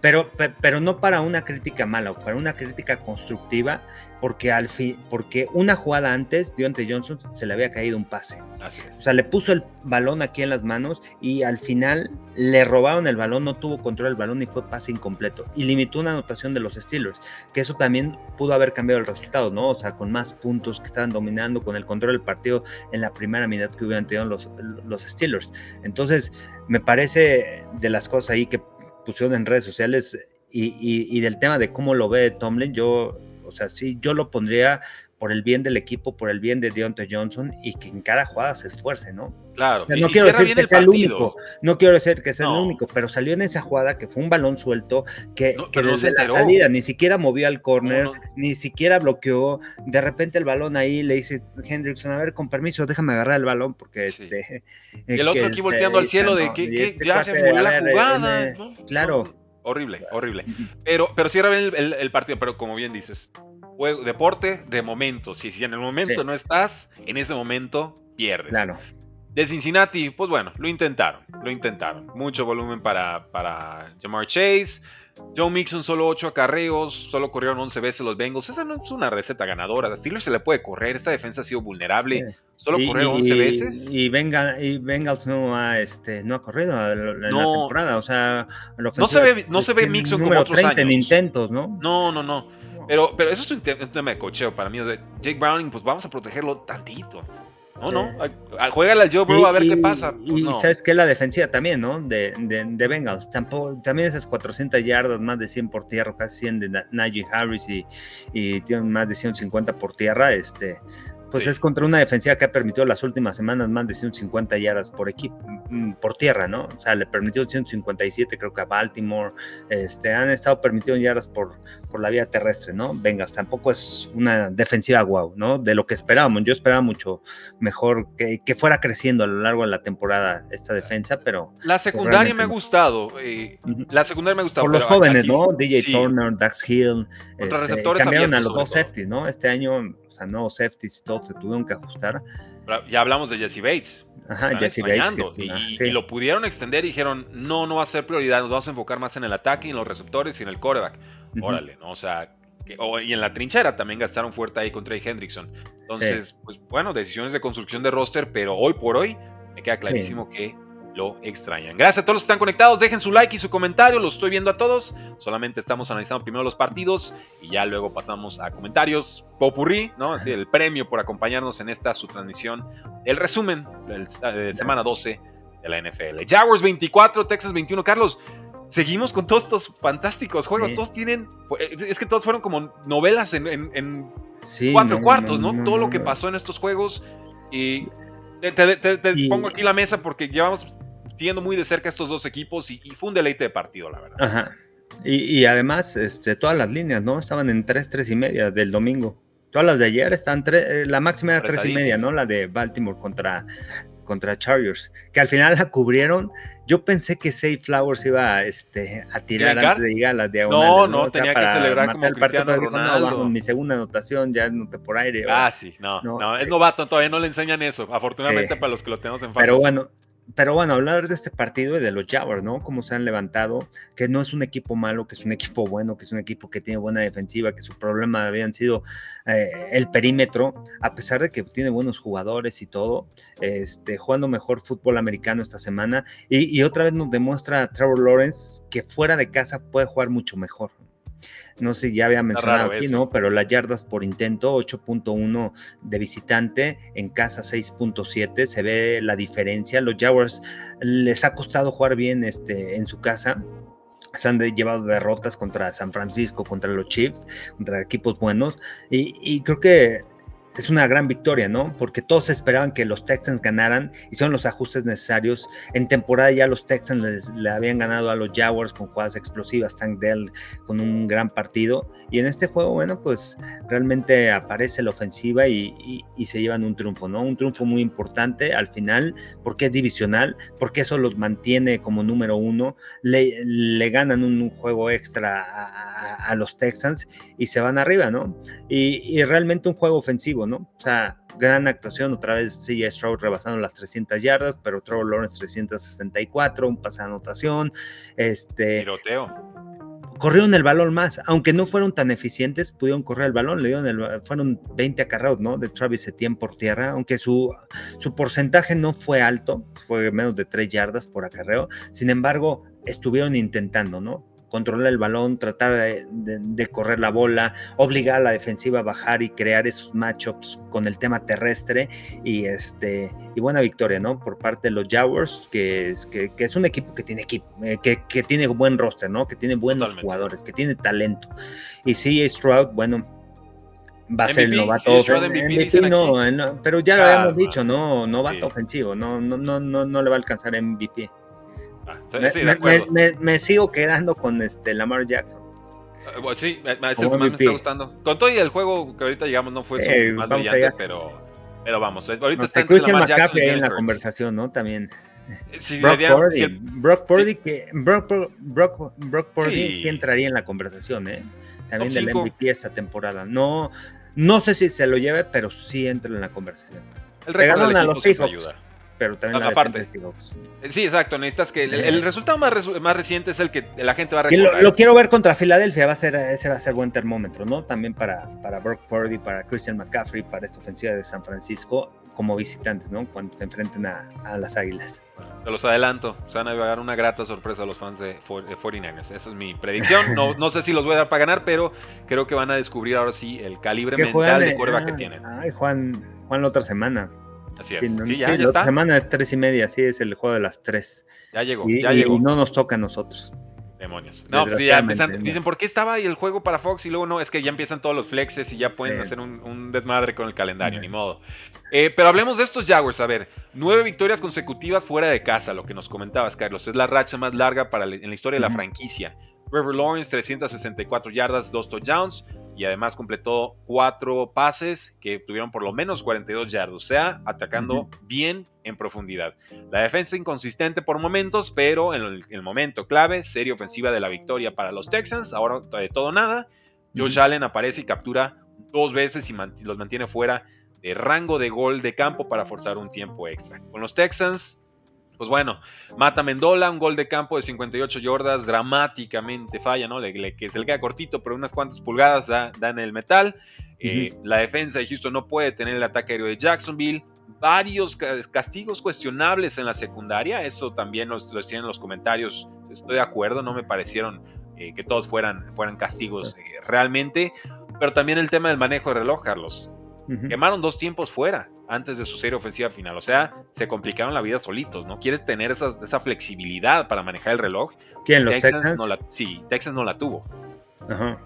Pero, pero no para una crítica mala, para una crítica constructiva, porque al fin, porque una jugada antes, Deontay Johnson se le había caído un pase. O sea, le puso el balón aquí en las manos y al final le robaron el balón, no tuvo control del balón y fue pase incompleto. Y limitó una anotación de los Steelers, que eso también pudo haber cambiado el resultado, ¿no? O sea, con más puntos que estaban dominando, con el control del partido en la primera mitad que hubieran tenido los, los Steelers. Entonces, me parece de las cosas ahí que pusieron en redes sociales y, del tema de cómo lo ve Tomlin, yo, o sea, sí, yo lo pondría por el bien del equipo, por el bien de Deontay Johnson y que en cada jugada se esfuerce, ¿no? Claro. no quiero decir que sea el único, no quiero decir que sea el único, pero salió en esa jugada que fue un balón suelto, que, desde la salida ni siquiera movió al corner, ni siquiera bloqueó, de repente el balón ahí le dice Hendrickson, a ver, con permiso, déjame agarrar el balón porque este... Y el otro aquí volteando al cielo de que, este ya se murió la jugada. Claro. horrible, horrible. Pero, pero cierra bien el, partido, pero como bien dices, juego, deporte de momento. Si, si en el momento no estás, en ese momento pierdes. Claro. De Cincinnati, pues bueno, lo intentaron, lo intentaron. Mucho volumen para, para Jamar Chase. Joe Mixon solo 8 acarreos, solo corrieron 11 veces los Bengals. Esa no es una receta ganadora. A Steelers se le puede correr, esta defensa ha sido vulnerable. Solo corrieron 11 veces. Y, y Bengals no ha, este, no ha corrido en la temporada. O sea, no se ve, no se ve Mixon como otros 30 en intentos, ¿no? No, no, no. Pero, pero eso es un, tema de cocheo para mí. Jake Browning, pues vamos a protegerlo tantito. No, no. Juega al Joe Bro a ver qué pasa. y pues sabes que la defensiva también, ¿no? De, de, Bengals. también esas 400 yardas, más de 100 por tierra, casi 100 de Najee Harris y, y tienen más de 150 por tierra. Este, pues es contra una defensiva que ha permitido las últimas semanas más de 150 yardas por equipo, mm, por tierra, ¿no? O sea, le permitió 157 creo que a Baltimore, este, han estado permitiendo yardas por, por la vía terrestre, ¿no? Venga, tampoco es una defensiva guau, ¿no? De lo que esperábamos, yo esperaba mucho mejor que, que fuera creciendo a lo largo de la temporada esta defensa, pero... La pues, secundaria me ha gustado, eh, la secundaria me ha gustado. Por los jóvenes, ¿no? DJ Turner, Dax Hill, este, cambiaron a los dos safeties, ¿no? Este año no safeties y todo se tuvieron que ajustar. Ya hablamos de Jesse Bates. Ajá, Jesse Bates. y, lo pudieron extender y dijeron, no, no va a ser prioridad, nos vamos a enfocar más en el ataque, en los receptores y en el coreback. Órale, ¿no? O sea, y en la trinchera también gastaron fuerte ahí con Trey Hendrickson. Entonces, pues bueno, decisiones de construcción de roster, pero hoy por hoy me queda clarísimo que lo extrañan. Gracias a todos los que están conectados. Dejen su like y su comentario. Los estoy viendo a todos. Solamente estamos analizando primero los partidos y ya luego pasamos a comentarios. Popurrí, ¿no? Así el premio por acompañarnos en esta su transmisión. El resumen de semana 12 de la NFL. Jaguars 24, Texas 21. Carlos, seguimos con todos estos fantásticos juegos. Todos tienen. Es que todos fueron como novelas en, cuatro cuartos, ¿no? Todo lo que pasó en estos juegos. Y te, pongo aquí la mesa porque llevamos siguiendo muy de cerca estos dos equipos y, fue un deleite de partido, la verdad. Ajá. Y, además, este, todas las líneas, ¿no? Estaban en 3, 3 y media del domingo. Todas las de ayer están, eh, la máxima era 3 y media, ¿no? La de Baltimore contra, contra Chargers, que al final la cubrieron. Yo pensé que Safe Flowers iba este, a tirar antes de llegar a las diagonales. No, no, tenía que celebrar como Cristiano Ronaldo. mi segunda anotación ya no te por aire. Ah, sí, no, no, es novato, todavía no le enseñan eso, afortunadamente para los que lo tenemos en Pero bueno, pero bueno, hablar de este partido y de los Jaguars, ¿no? Cómo se han levantado, que no es un equipo malo, que es un equipo bueno, que es un equipo que tiene buena defensiva, que su problema habían sido eh, el perímetro, a pesar de que tiene buenos jugadores y todo, este, jugando mejor fútbol americano esta semana. Y, y otra vez nos demuestra Trevor Lawrence que fuera de casa puede jugar mucho mejor no sé, ya había mencionado aquí, ¿no? Pero las yardas por intento, 8.1 de visitante, en casa 6.7, se ve la diferencia. Los Jaguars les ha costado jugar bien este, en su casa. Se han llevado derrotas contra San Francisco, contra los Chiefs, contra equipos buenos. Y, y creo que es una gran victoria, ¿no? Porque todos esperaban que los Texans ganaran, son los ajustes necesarios. En temporada ya los Texans le habían ganado a los Jaguars con jugadas explosivas, Tank Dell con un gran partido, y en este juego, bueno, pues realmente aparece la ofensiva y, se llevan un triunfo, ¿no? Un triunfo muy importante al final, porque es divisional, porque eso los mantiene como número uno, le, ganan un, juego extra a, los Texans y se van arriba, ¿no? y realmente un juego ofensivo ¿no? O sea, gran actuación, otra vez sigue Stroud rebasando las 300 yardas, pero Trevor Lawrence 364, un pase de anotación, este... Tiroteo. Corrieron el balón más, aunque no fueron tan eficientes, pudieron correr el balón, le dieron el, fueron 20 acarreos, ¿no? De Travis Etienne por tierra, aunque su, su porcentaje no fue alto, fue menos de 3 yardas por acarreo, sin embargo, estuvieron intentando, ¿no? Controlar el balón, tratar de, correr la bola, obligar a la defensiva a bajar y crear esos matchups con el tema terrestre y este y buena victoria, ¿no? Por parte de los Jaguars, que es, que, es un equipo que tiene equipo, eh, que, que, tiene buen roster, ¿no? Que tiene buenos jugadores, que tiene talento. Y sí, Stroud, bueno, va a ser el novato no, pero ya lo habíamos dicho, no, novato ofensivo, no, no, no, no, no le va a alcanzar MVP me, sigo quedando con este Lamar Jackson. Ah, sí, es el que más me está gustando. Con todo y el juego que ahorita llegamos no fue su más brillante, pero, pero vamos. Ahorita está entre Lamar Jackson y en la conversación, ¿no? También. Sí, Brock, Purdy, Brock Purdy, que Brock, Brock, Brock Purdy entraría en la conversación, ¿eh? También del MVP esta temporada. No, no sé si se lo lleve, pero sí entra en la conversación. El récord a los Seahawks pero también aparte. Sí, exacto. Necesitas que el, resultado más, más, reciente es el que la gente va a recordar. Lo, quiero ver contra Filadelfia, va a ser, ese va a ser buen termómetro, ¿no? También para, para Brock Purdy, para Christian McCaffrey, para esta ofensiva de San Francisco, como visitantes, ¿no? Cuando se enfrenten a, las Águilas. se los adelanto, se van a llevar una grata sorpresa a los fans de, 49ers. Esa es mi predicción. No, no sé si los voy a dar para ganar, pero creo que van a descubrir ahora sí el calibre mental de curva que tienen. Ay, Juan, Juan la otra semana. Así es. Sí, ya, la está. semana es tres y media, así es el juego de las tres. Ya llegó, y, ya llegó. Y no nos toca a nosotros. Demonios. No, pues ya empiezan, dicen, ¿por qué estaba ahí el juego para Fox? Y luego no, es que ya empiezan todos los flexes y ya pueden hacer un, desmadre con el calendario, ni modo. Eh, pero hablemos de estos Jaguars. A ver, nueve victorias consecutivas fuera de casa, lo que nos comentabas, Carlos. Es la racha más larga para en la historia de la franquicia. River Lawrence, 364 yardas, dos touchdowns y además completó cuatro pases que tuvieron por lo menos 42 yardas, o sea, atacando bien en profundidad. La defensa inconsistente por momentos, pero en el, momento clave, serie ofensiva de la victoria para los Texans, ahora de todo nada. Josh Allen aparece y captura dos veces y los mantiene fuera de rango de gol de campo para forzar un tiempo extra. Con los Texans, pues bueno, mata Mendola, un gol de campo de 58 yardas, dramáticamente falla, ¿no? Le, que se le queda cortito, pero unas cuantas pulgadas da, en el metal. Eh, la defensa de Houston no puede tener el ataque aéreo de Jacksonville. Varios castigos cuestionables en la secundaria, eso también los, tienen en los comentarios. Estoy de acuerdo, no me parecieron eh, que todos fueran, fueran castigos eh, realmente. Pero también el tema del manejo de reloj, Carlos. Quemaron dos tiempos fuera antes de su serie ofensiva final. O sea, se complicaron la vida solitos, ¿no? Quieres tener esa, flexibilidad para manejar el reloj. ¿Quién, los Texans? No la, sí, Texas no la tuvo. Ajá.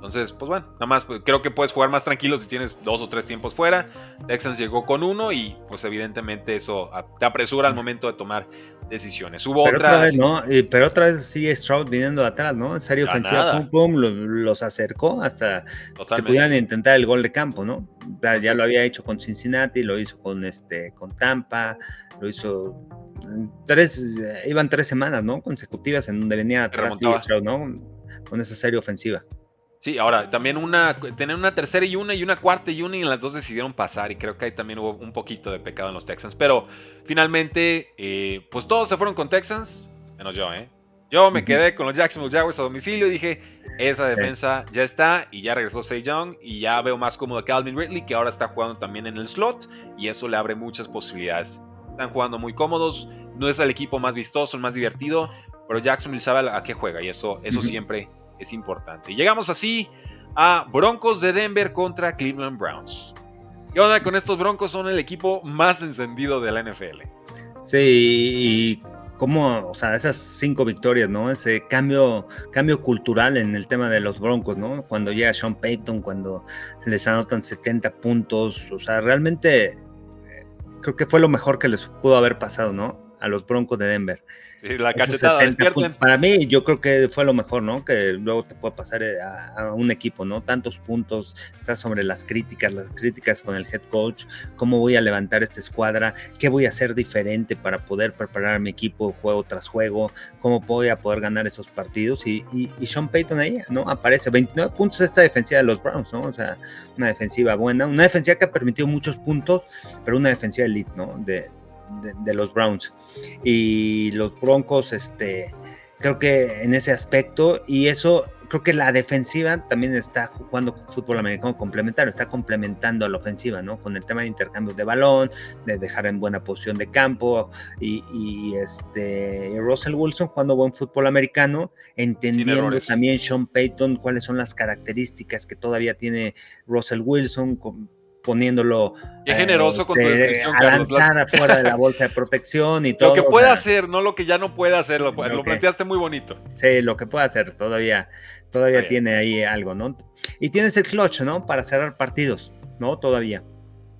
Entonces, pues bueno, nada más pues, creo que puedes jugar más tranquilo si tienes dos o tres tiempos fuera. Texans llegó con uno y pues evidentemente eso te apresura al momento de tomar decisiones. Hubo pero otra vez, ¿no? pero otra vez sigue Stroud viniendo de atrás, ¿no? En serio ofensiva, pum, los, acercó hasta que pudieran intentar el gol de campo, ¿no? Ya, lo había hecho con Cincinnati, lo hizo con este, con Tampa, lo hizo tres, iban tres semanas, ¿no? Consecutivas en donde venía atrás Stroud, ¿no? Con esa serie ofensiva. Sí, ahora también una, tener una tercera y una y una cuarta y una y en las dos decidieron pasar y creo que ahí también hubo un poquito de pecado en los Texans. Pero finalmente, eh, pues todos se fueron con Texans, menos yo, ¿eh? Yo me quedé con los Jacksonville Jaguars a domicilio y dije, esa defensa ya está y ya regresó Say Young y ya veo más cómodo a Calvin Ridley que ahora está jugando también en el slot y eso le abre muchas posibilidades. Están jugando muy cómodos, no es el equipo más vistoso, el más divertido, pero Jacksonville sabe a qué juega y eso, eso siempre es importante. llegamos así a Broncos de Denver contra Cleveland Browns. ¿Qué onda con estos Broncos? Son el equipo más encendido de la NFL. Sí, y como, o sea, esas cinco victorias, ¿no? Ese cambio, cambio cultural en el tema de los Broncos, ¿no? Cuando llega Sean Payton, cuando les anotan 70 puntos, o sea, realmente eh, creo que fue lo mejor que les pudo haber pasado, ¿no? A los Broncos de Denver la cachetada, Para mí, yo creo que fue lo mejor, ¿no? Que luego te puede pasar eh, a, un equipo, ¿no? Tantos puntos, estás sobre las críticas, las críticas con el head coach, cómo voy a levantar esta escuadra, qué voy a hacer diferente para poder preparar a mi equipo juego tras juego, cómo voy a poder ganar esos partidos. Y, y, Sean Payton ahí, ¿no? Aparece 29 puntos esta defensiva de los Browns, ¿no? O sea, una defensiva buena, una defensiva que ha permitido muchos puntos, pero una defensiva elite, ¿no? De, de, los Browns. Y los Broncos, este, creo que en ese aspecto, y eso, creo que la defensiva también está jugando fútbol americano complementario, está complementando a la ofensiva, ¿no? Con el tema de intercambios de balón, de dejar en buena posición de campo, y, este, Russell Wilson jugando buen fútbol americano, entendiendo también Sean Payton cuáles son las características que todavía tiene Russell Wilson, poniéndolo. Qué generoso con tu este, descripción, a lanzar afuera de la bolsa de protección y todo. Lo que puede hacer, no lo que ya no puede hacer, lo, planteaste muy bonito. Sí, lo que puede hacer, todavía, todavía tiene ahí algo, ¿no? Y tienes el clutch, ¿no? Para cerrar partidos, ¿no? Todavía.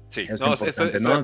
Sí, no, estoy, ¿no?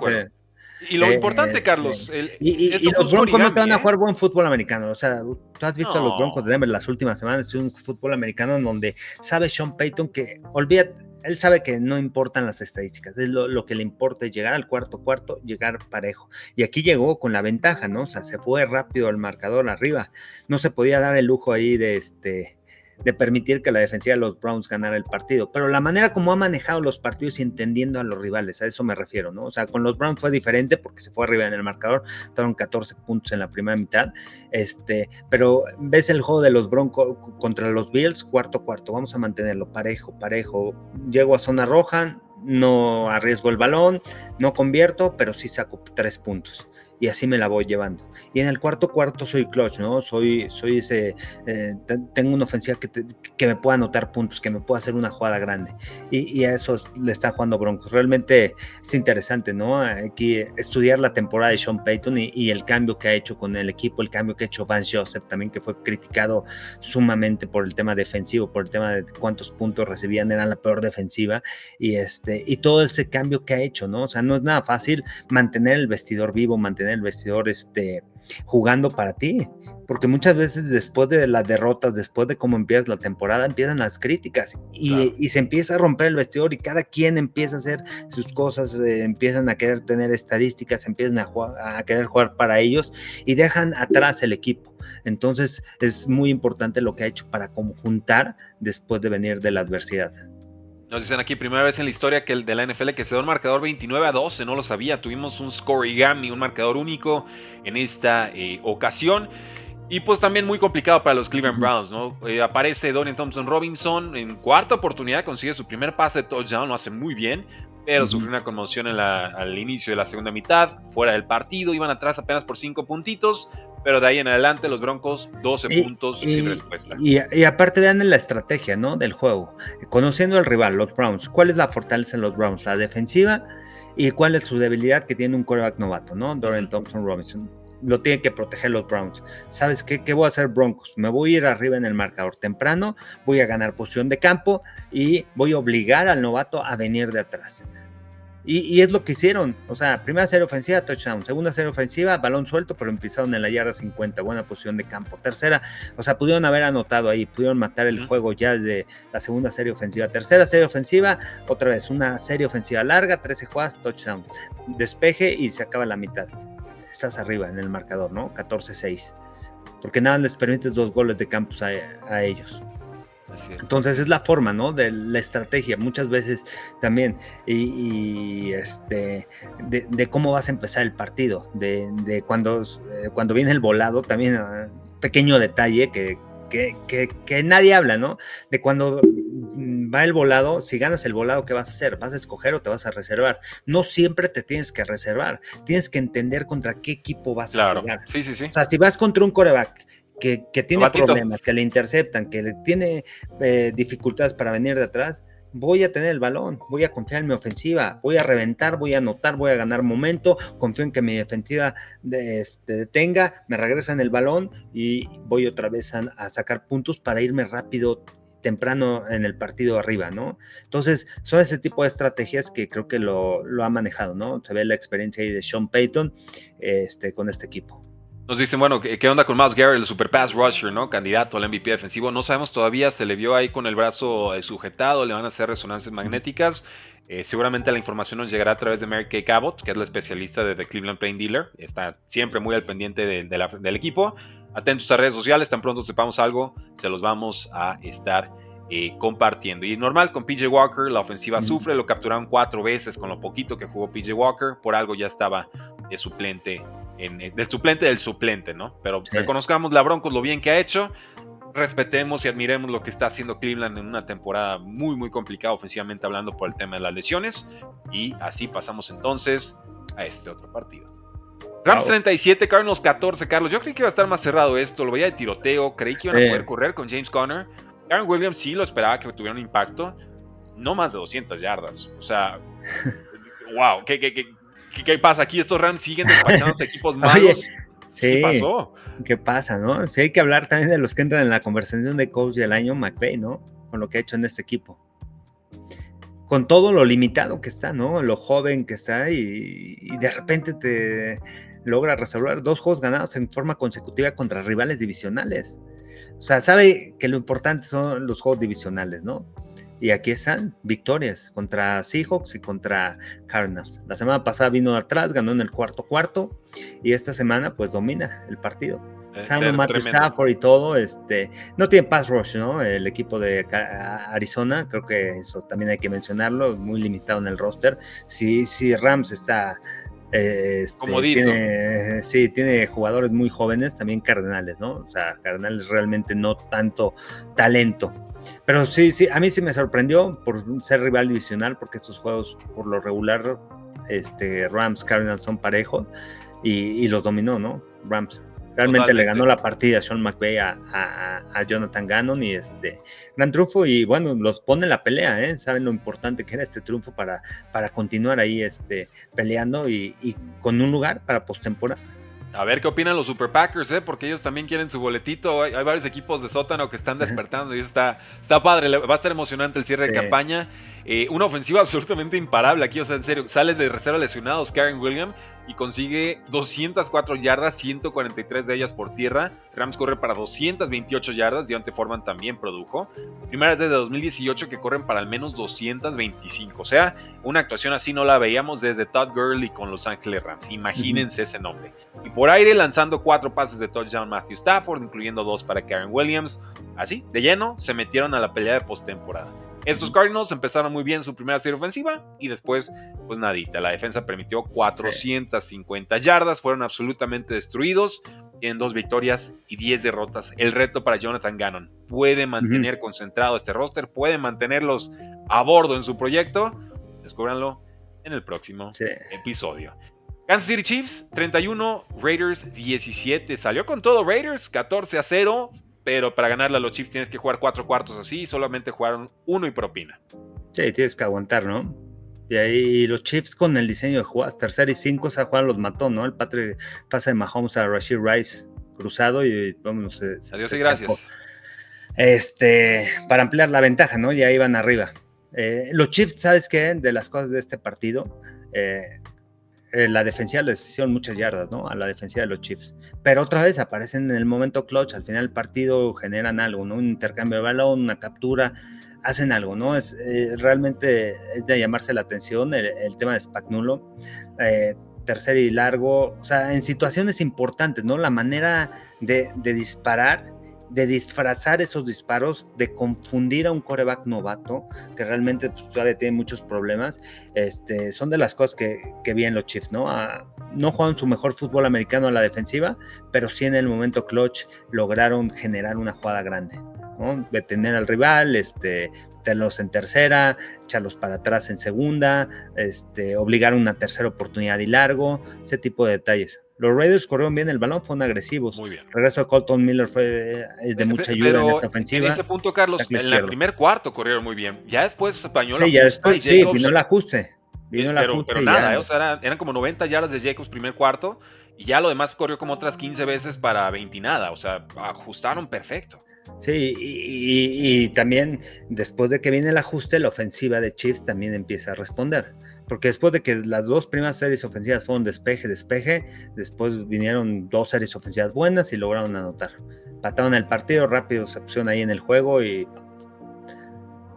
Y lo importante, este, Carlos. y, los Broncos no te van a ¿eh? jugar buen fútbol americano. O sea, tú has visto a los Broncos de Denver las últimas semanas. Es un fútbol americano en donde sabe Sean Payton que, olvídate, él sabe que no importan las estadísticas, es lo, que le importa es llegar al cuarto cuarto, llegar parejo. Y aquí llegó con la ventaja, ¿no? O sea, se fue rápido el marcador arriba. No se podía dar el lujo ahí de este de permitir que la defensiva de los Browns ganara el partido. Pero la manera como ha manejado los partidos y entendiendo a los rivales, a eso me refiero, ¿no? O sea, con los Browns fue diferente porque se fue arriba en el marcador, estaban 14 puntos en la primera mitad, este, pero ves el juego de los Broncos contra los Bills, cuarto cuarto, vamos a mantenerlo parejo, parejo. Llego a zona roja, no arriesgo el balón, no convierto, pero sí saco tres puntos y así me la voy llevando. Y en el cuarto cuarto soy clutch, ¿no? Soy, soy ese, eh, tengo una ofensiva que, que, me pueda anotar puntos, que me pueda hacer una jugada grande. Y, a eso le están jugando Broncos. Realmente es interesante, ¿no? Aquí estudiar la temporada de Sean Payton y, y, el cambio que ha hecho con el equipo, el cambio que ha hecho Vance Joseph también, que fue criticado sumamente por el tema defensivo, por el tema de cuántos puntos recibían, eran la peor defensiva. Y, este, y todo ese cambio que ha hecho, ¿no? O sea, no es nada fácil mantener el vestidor vivo, mantener el vestidor este, jugando para ti. Porque muchas veces después de las derrotas, después de cómo empieza la temporada, empiezan las críticas y, se empieza a romper el vestidor y cada quien empieza a hacer sus cosas, eh, empiezan a querer tener estadísticas, empiezan a, a querer jugar para ellos y dejan atrás el equipo. Entonces es muy importante lo que ha hecho para conjuntar después de venir de la adversidad. Nos dicen aquí, primera vez en la historia que el de la NFL que se da un marcador 29 a 12, no lo sabía. Tuvimos un scorigami, un marcador único en esta eh, ocasión. Y pues también muy complicado para los Cleveland Browns, ¿no? Eh, aparece Dorian Thompson Robinson en cuarta oportunidad, consigue su primer pase de touchdown, lo hace muy bien, pero sufrió una conmoción en al inicio de la segunda mitad, fuera del partido, iban atrás apenas por cinco puntitos, pero de ahí en adelante los Broncos 12 puntos sin respuesta. Y, aparte vean la estrategia, ¿no? Del juego. Conociendo al rival, los Browns, ¿cuál es la fortaleza de los Browns? La defensiva y cuál es su debilidad que tiene un quarterback novato, ¿no? Dorian Thompson Robinson. Lo tienen que proteger los Browns. ¿Sabes qué? ¿Qué voy a hacer Broncos? Me voy a ir arriba en el marcador temprano, voy a ganar posición de campo y voy a obligar al novato a venir de atrás. Y, es lo que hicieron. O sea, primera serie ofensiva, touchdown. Segunda serie ofensiva, balón suelto, pero empezaron en la yarda 50. Buena posición de campo. Tercera, o sea, pudieron haber anotado ahí, pudieron matar el juego ya de la segunda serie ofensiva. Tercera serie ofensiva, otra vez, una serie ofensiva larga, 13 jugadas, touchdown. Despeje y se acaba la mitad. Estás arriba en el marcador, ¿no? 14-6. Porque nada les permite dos goles de campos a ellos. Entonces es la forma, ¿no? De la estrategia, muchas veces también, y, este, de, cómo vas a empezar el partido, de, cuando, eh, cuando viene el volado, también ah, pequeño detalle que, que, nadie habla, ¿no? De cuando mm, va el volado, si ganas el volado, ¿qué vas a hacer? ¿Vas a escoger o te vas a reservar? No siempre te tienes que reservar, tienes que entender contra qué equipo vas a jugar. Sí, sí, sí. O sea, si vas contra un coreback que, tiene problemas, que le interceptan, que le tiene eh, dificultades para venir de atrás, voy a tener el balón, voy a confiar en mi ofensiva, voy a reventar, voy a anotar, voy a ganar momento, confío en que mi defensiva este, detenga, me regresan el balón y voy otra vez a, sacar puntos para irme rápido temprano en el partido arriba, ¿no? Entonces, son ese tipo de estrategias que creo que lo, lo ha manejado, ¿no? Se ve la experiencia ahí de Sean Payton este, con este equipo. Nos dicen, bueno, ¿qué onda con Miles Garrett, el super pass rusher, ¿no? Candidato al MVP defensivo. No sabemos todavía, se le vio ahí con el brazo eh, sujetado, le van a hacer resonancias magnéticas. Eh, seguramente la información nos llegará a través de Mary Kay Cabot, que es la especialista de The Cleveland Plain Dealer. Está siempre muy al pendiente del equipo. Atentos a redes sociales, tan pronto sepamos algo, se los vamos a estar eh, compartiendo. Y normal con PJ Walker, la ofensiva sufre, lo capturaron cuatro veces con lo poquito que jugó PJ Walker, por algo ya estaba de suplente eh, del suplente del suplente, ¿no? Pero reconozcamos la Broncos lo bien que ha hecho, respetemos y admiremos lo que está haciendo Cleveland en una temporada muy, muy complicada ofensivamente hablando por el tema de las lesiones. Y así pasamos entonces a este otro partido. Rams 37, Cardinals 14, Carlos. Yo creí que iba a estar más cerrado esto, lo veía de tiroteo, creí que iban a poder correr con James Conner. Aaron Williams sí lo esperaba que tuviera un impacto, no más de 200 yardas. O sea, wow, qué, qué, qué, ¿Qué, pasa? Aquí estos Rams siguen despachando equipos malos. ¿Qué pasó? ¿Qué pasa, no? Sí, hay que hablar también de los que entran en la conversación de coach del año, McVeigh, ¿no? Con lo que ha hecho en este equipo. Con todo lo limitado que está, ¿no? Lo joven que está y, y de repente te logra resolver dos juegos ganados en forma consecutiva contra rivales divisionales. O sea, sabe que lo importante son los juegos divisionales, ¿no? Y aquí están victorias contra Seahawks y contra Cardinals. La semana pasada vino de atrás, ganó en el cuarto cuarto y esta semana pues domina el partido. Eh, Sam Stafford y todo, este, no tiene pass rush, ¿no? El equipo de Arizona, creo que eso también hay que mencionarlo, muy limitado en el roster. Si, si Rams está eh, este, Tiene, sí, tiene jugadores muy jóvenes, también Cardenales, ¿no? O sea, Cardenales realmente no tanto talento pero sí, sí, a mí sí me sorprendió por ser rival divisional, porque estos juegos por lo regular, este, Rams, Cardinals son parejos. y, los dominó, ¿no? Rams. Realmente le ganó la partida a Sean McVay a, Jonathan Gannon y este gran triunfo y bueno, los pone en la pelea, ¿eh? Saben lo importante que era este triunfo para, para continuar ahí este, peleando y, y con un lugar para postemporada. A ver qué opinan los Super Packers, ¿eh? porque ellos también quieren su boletito. Hay, varios equipos de sótano que están despertando y eso está, está padre. Va a estar emocionante el cierre de campaña. Eh, una ofensiva absolutamente imparable aquí, o sea, en serio, sale de reserva lesionados Karen Williams y consigue 204 yardas, 143 de ellas por tierra. Rams corre para 228 yardas, Deontay Foreman también produjo. Primeras desde 2018 que corren para al menos 225. O sea, una actuación así no la veíamos desde Todd Gurley con Los Ángeles Rams. Imagínense ese nombre. Y por aire lanzando cuatro pases de touchdown Matthew Stafford, incluyendo dos para Karen Williams. Así, de lleno, se metieron a la pelea de postemporada. Estos Cardinals empezaron muy bien su primera serie ofensiva y después, pues nadita. La defensa permitió 450 yardas, fueron absolutamente destruidos. Tienen dos victorias y 10 derrotas. El reto para Jonathan Gannon. ¿Puede mantener concentrado este roster? ¿Puede mantenerlos a bordo en su proyecto? Descúbranlo en el próximo episodio. Kansas City Chiefs 31, Raiders 17. Salió con todo Raiders 14 a 0 pero para ganarle a los Chiefs tienes que jugar cuatro cuartos así solamente jugaron uno y propina. Sí, tienes que aguantar, ¿no? Y ahí los Chiefs con el diseño de jugar tercer y cinco, o sea, Juan los mató, ¿no? El padre pasa de Mahomes a Rashid Rice cruzado y vámonos. Adiós y gracias. Este, para ampliar la ventaja, ¿no? Ya iban arriba. Eh, los Chiefs, ¿sabes qué? De las cosas de este partido, eh, eh, la defensiva les hicieron muchas yardas, ¿no? A la defensiva de los Chiefs. Pero otra vez aparecen en el momento clutch, al final del partido generan algo, ¿no? Un intercambio de balón, una captura, hacen algo, ¿no? Es eh, realmente es de llamarse la atención el, tema de Spagnulo. Eh, tercer y largo, o sea, en situaciones importantes, ¿no? La manera de, de disparar de disfrazar esos disparos, de confundir a un coreback novato, que realmente pues, todavía tiene muchos problemas, este, son de las cosas que, que vi en los Chiefs, ¿no? no jugaron su mejor fútbol americano a la defensiva, pero sí en el momento clutch lograron generar una jugada grande, ¿no? Detener al rival, este, tenerlos en tercera, echarlos para atrás en segunda, este, obligar una tercera oportunidad y largo, ese tipo de detalles. Los Raiders corrieron bien el balón, fueron agresivos. Muy bien. Regreso de Colton Miller fue eh, de mucha ayuda en esta ofensiva. En ese punto, Carlos, en el primer cuarto corrieron muy bien. Ya después Español. Sí, ya después, sí, vino el ajuste. Vino el pero, pero nada, eh, o sea, eran, como 90 yardas de Jacobs primer cuarto y ya lo demás corrió como otras 15 veces para 20 y nada. O sea, ajustaron perfecto. Sí, y, y, también después de que viene el ajuste, la ofensiva de Chiefs también empieza a responder porque después de que las dos primeras series ofensivas fueron despeje, despeje, después vinieron dos series ofensivas buenas y lograron anotar. Pataron el partido, rápido se pusieron ahí en el juego y...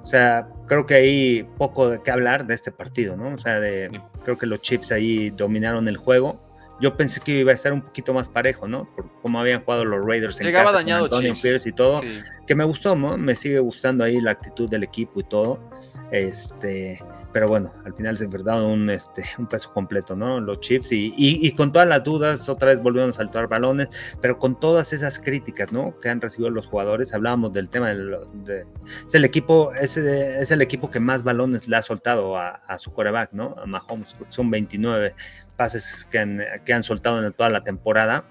O sea, creo que hay poco de qué hablar de este partido, ¿no? O sea, de, creo que los Chiefs ahí dominaron el juego. Yo pensé que iba a estar un poquito más parejo, ¿no? Por cómo habían jugado los Raiders en Llegaba dañado Antonio Pierce y todo. Que me gustó, ¿no? Me sigue gustando ahí la actitud del equipo y todo. Este pero bueno, al final es verdad un, este, un peso completo, ¿no? Los Chiefs y, y, con todas las dudas, otra vez volvieron a saltar balones, pero con todas esas críticas, ¿no? Que han recibido los jugadores, hablábamos del tema de, es el equipo, es, es, el equipo que más balones le ha soltado a, a su coreback, ¿no? A Mahomes, son 29 pases que han, que han soltado en toda la temporada,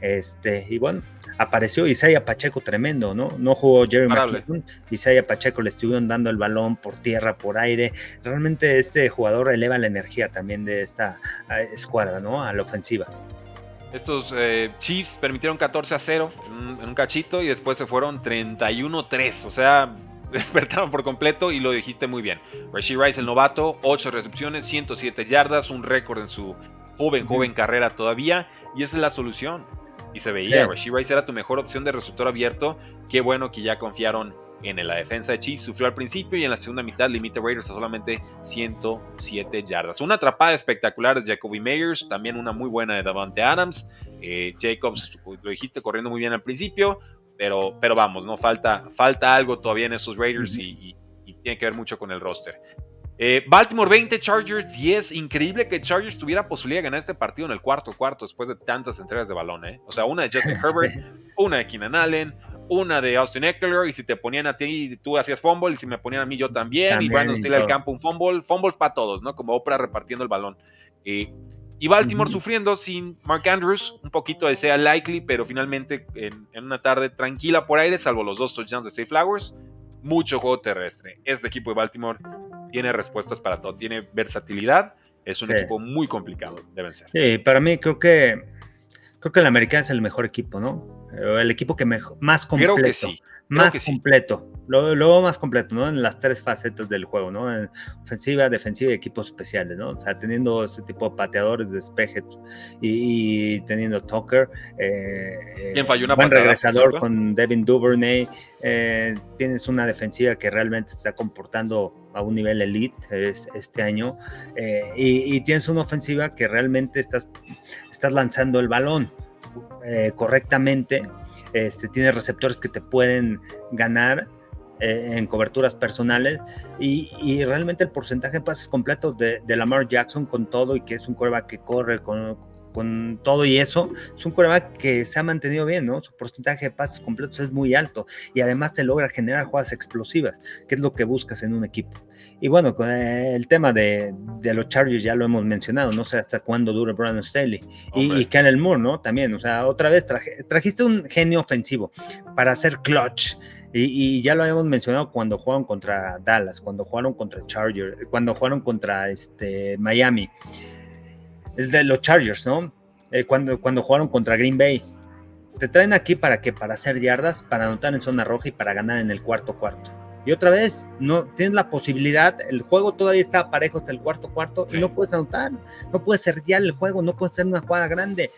este, y bueno, apareció Isaiah Pacheco tremendo, ¿no? No jugó Jerry McKinnon, Isaiah Pacheco le estuvieron dando el balón por tierra, por aire. Realmente este jugador eleva la energía también de esta eh, escuadra, ¿no? A la ofensiva. Estos eh, Chiefs permitieron 14 a 0 en un, cachito y después se fueron 31-3. O sea, despertaron por completo y lo dijiste muy bien. Rashid Rice, el novato, 8 recepciones, 107 yardas, un récord en su joven, joven carrera todavía. Y esa es la solución. Y se veía, Rashid Rice era tu mejor opción de receptor abierto. Qué bueno que ya confiaron en la defensa de Chiefs. Sufrió al principio y en la segunda mitad limita Raiders a solamente 107 yardas. Una atrapada espectacular de Jacoby Meyers, también una muy buena de Davante Adams. Eh, Jacobs, lo dijiste, corriendo muy bien al principio, pero, pero vamos, no falta, falta algo todavía en esos Raiders y, tiene que ver mucho con el roster. Eh, Baltimore 20, Chargers 10. Increíble que Chargers tuviera posibilidad de ganar este partido en el cuarto cuarto después de tantas entregas de balón. ¿eh? O sea, una de Justin Herbert, una de Keenan Allen, una de Austin Eckler. Y si te ponían a ti, tú hacías fumble. Y si me ponían a mí, yo también. y Brandon Steele al campo, un fumble. Fumbles para todos, ¿no? Como Oprah repartiendo el balón. Y Baltimore sufriendo sin Mark Andrews, un poquito de sea likely, pero finalmente en, una tarde tranquila por aire, salvo los dos touchdowns de Safe Flowers, mucho juego terrestre. Este equipo de Baltimore tiene respuestas para todo, tiene versatilidad, es un equipo muy complicado, deben ser. Sí, para mí creo que creo que el americano es el mejor equipo, ¿no? El equipo que más completo. Creo que sí más completo, lo, más completo, ¿no? En las tres facetas del juego, ¿no? En ofensiva, defensiva y equipos especiales, ¿no? O sea, teniendo ese tipo de pateadores, despeje y, y teniendo Tucker. Eh, ¿Quién falló una buen regresador con Devin Duvernay. Eh, tienes una defensiva que realmente está comportando a un nivel elite este año eh, y, tienes una ofensiva que realmente estás, estás lanzando el balón eh, correctamente este, tiene receptores que te pueden ganar eh, en coberturas personales y, realmente el porcentaje de pases completos de, Lamar Jackson con todo y que es un coreback que corre con, con todo y eso, es un coreback que se ha mantenido bien, ¿no? Su porcentaje de pases completos es muy alto y además te logra generar jugadas explosivas, que es lo que buscas en un equipo. Y bueno, con el tema de, los Chargers ya lo hemos mencionado, no sé hasta cuándo dure Brandon Staley. Y, y Kenneth Moore, ¿no? También, o sea, otra vez trajiste un genio ofensivo para hacer clutch. Y, ya lo habíamos mencionado cuando jugaron contra Dallas, cuando jugaron contra Chargers, cuando jugaron contra este, Miami. El de los Chargers, ¿no? Eh, cuando, cuando jugaron contra Green Bay. Te traen aquí para qué? Para hacer yardas, para anotar en zona roja y para ganar en el cuarto cuarto. Y otra vez, no tienes la posibilidad, el juego todavía está parejo hasta el cuarto cuarto y no puedes anotar, no puedes ya el juego, no puedes hacer una jugada grande.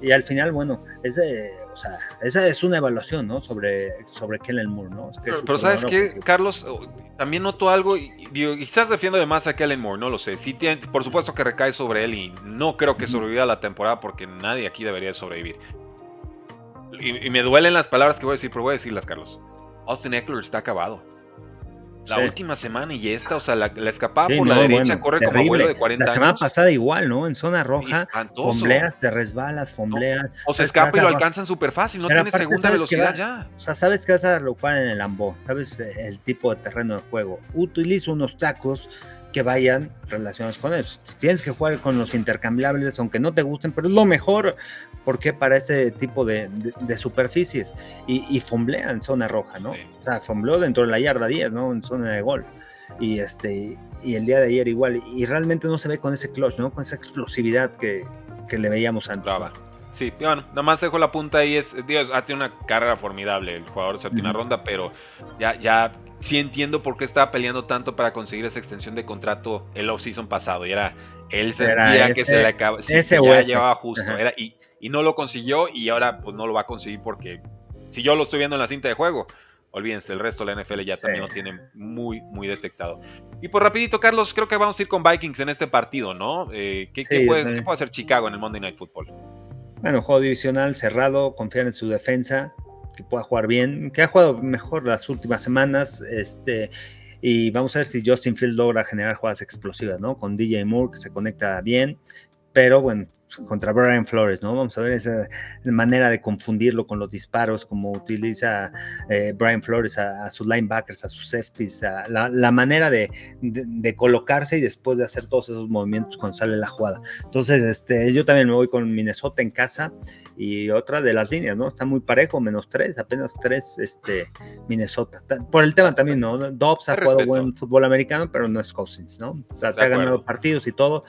Y al final, bueno, ese, o sea, esa es una evaluación, ¿no? Sobre, sobre Kellen Moore, ¿no? pero, ¿sabes qué, Carlos? Oh, también noto algo, y, quizás defiendo de más a Kellen Moore, no lo sé. Sí tiene, por supuesto que recae sobre él y no creo que sobreviva la temporada porque nadie aquí debería sobrevivir. Y, y me duelen las palabras que voy a decir, pero voy a decirlas, Carlos. Austin Eckler está acabado. La última semana y esta, o sea, la, escapada por la derecha corre como abuelo de 40 años. La semana pasada igual, ¿no? En zona roja, fombleas, te resbalas, fombleas. o se escapa y lo alcanzan súper fácil, no tiene segunda velocidad ya. O sea, sabes que vas a jugar en el Ambo, sabes el tipo de terreno de juego. Utiliza unos tacos que vayan relacionados con eso. Tienes que jugar con los intercambiables, aunque no te gusten, pero es lo mejor, porque para ese tipo de, superficies. Y, y fomblea en zona roja, ¿no? O sea, fombleó dentro de la yarda 10, ¿no? En zona de gol. Y, este, y el día de ayer igual. Y realmente no se ve con ese clutch, ¿no? Con esa explosividad que, que le veíamos antes. Sí, bueno, nada más dejo la punta ahí. Es, Dios, ha tenido una carrera formidable el jugador de séptima ronda, pero ya, ya sí entiendo por qué estaba peleando tanto para conseguir esa extensión de contrato el off-season pasado. Y era, él sentía que se le acaba, sí, ese ya llevaba justo. Era, y, y, no lo consiguió y ahora pues no lo va a conseguir porque si yo lo estoy viendo en la cinta de juego, olvídense, el resto de la NFL ya también lo tiene muy, muy detectado. Y por rapidito, Carlos, creo que vamos a ir con Vikings en este partido, ¿no? Eh, ¿qué, puede, ¿qué, puede, hacer Chicago en el Monday Night Football? Bueno, juego divisional cerrado, confiar en su defensa, que pueda jugar bien, que ha jugado mejor las últimas semanas, este, y vamos a ver si Justin Field logra generar jugadas explosivas, ¿no? Con DJ Moore que se conecta bien, pero bueno, contra Brian Flores, ¿no? Vamos a ver esa manera de confundirlo con los disparos, como utiliza eh, Brian Flores a, sus linebackers, a sus safeties, la, manera de, colocarse y después de hacer todos esos movimientos cuando sale la jugada. Entonces, este, yo también me voy con Minnesota en casa y otra de las líneas, ¿no? Está muy parejo, menos tres, apenas tres, este, Minnesota. Por el tema también, ¿no? Dobbs ha jugado buen fútbol americano, pero no es Cousins, ¿no? ha ganado partidos y todo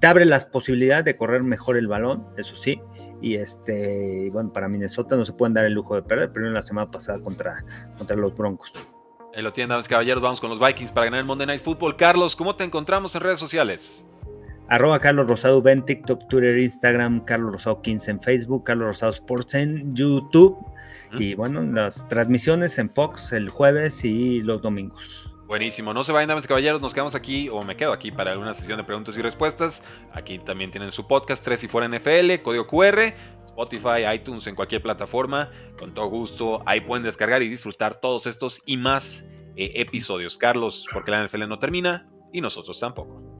te abre las posibilidades de correr mejor el balón, eso sí. Y este, bueno, para Minnesota no se pueden dar el lujo de perder, pero en la semana pasada contra, contra los Broncos. Ahí lo tienen, damas caballeros. Vamos con los Vikings para ganar el Monday Night Football. Carlos, ¿cómo te encontramos en redes sociales? Arroba Carlos Rosado en TikTok, Twitter, Instagram, Carlos Rosado 15 en Facebook, Carlos Rosado Sports en YouTube. Y bueno, las transmisiones en Fox el jueves y los domingos. Buenísimo, no se vayan damas y caballeros, nos quedamos aquí o me quedo aquí para una sesión de preguntas y respuestas. Aquí también tienen su podcast 3 y fuera NFL, código QR, Spotify, iTunes, en cualquier plataforma, con todo gusto. Ahí pueden descargar y disfrutar todos estos y más eh, episodios. Carlos, porque la NFL no termina y nosotros tampoco.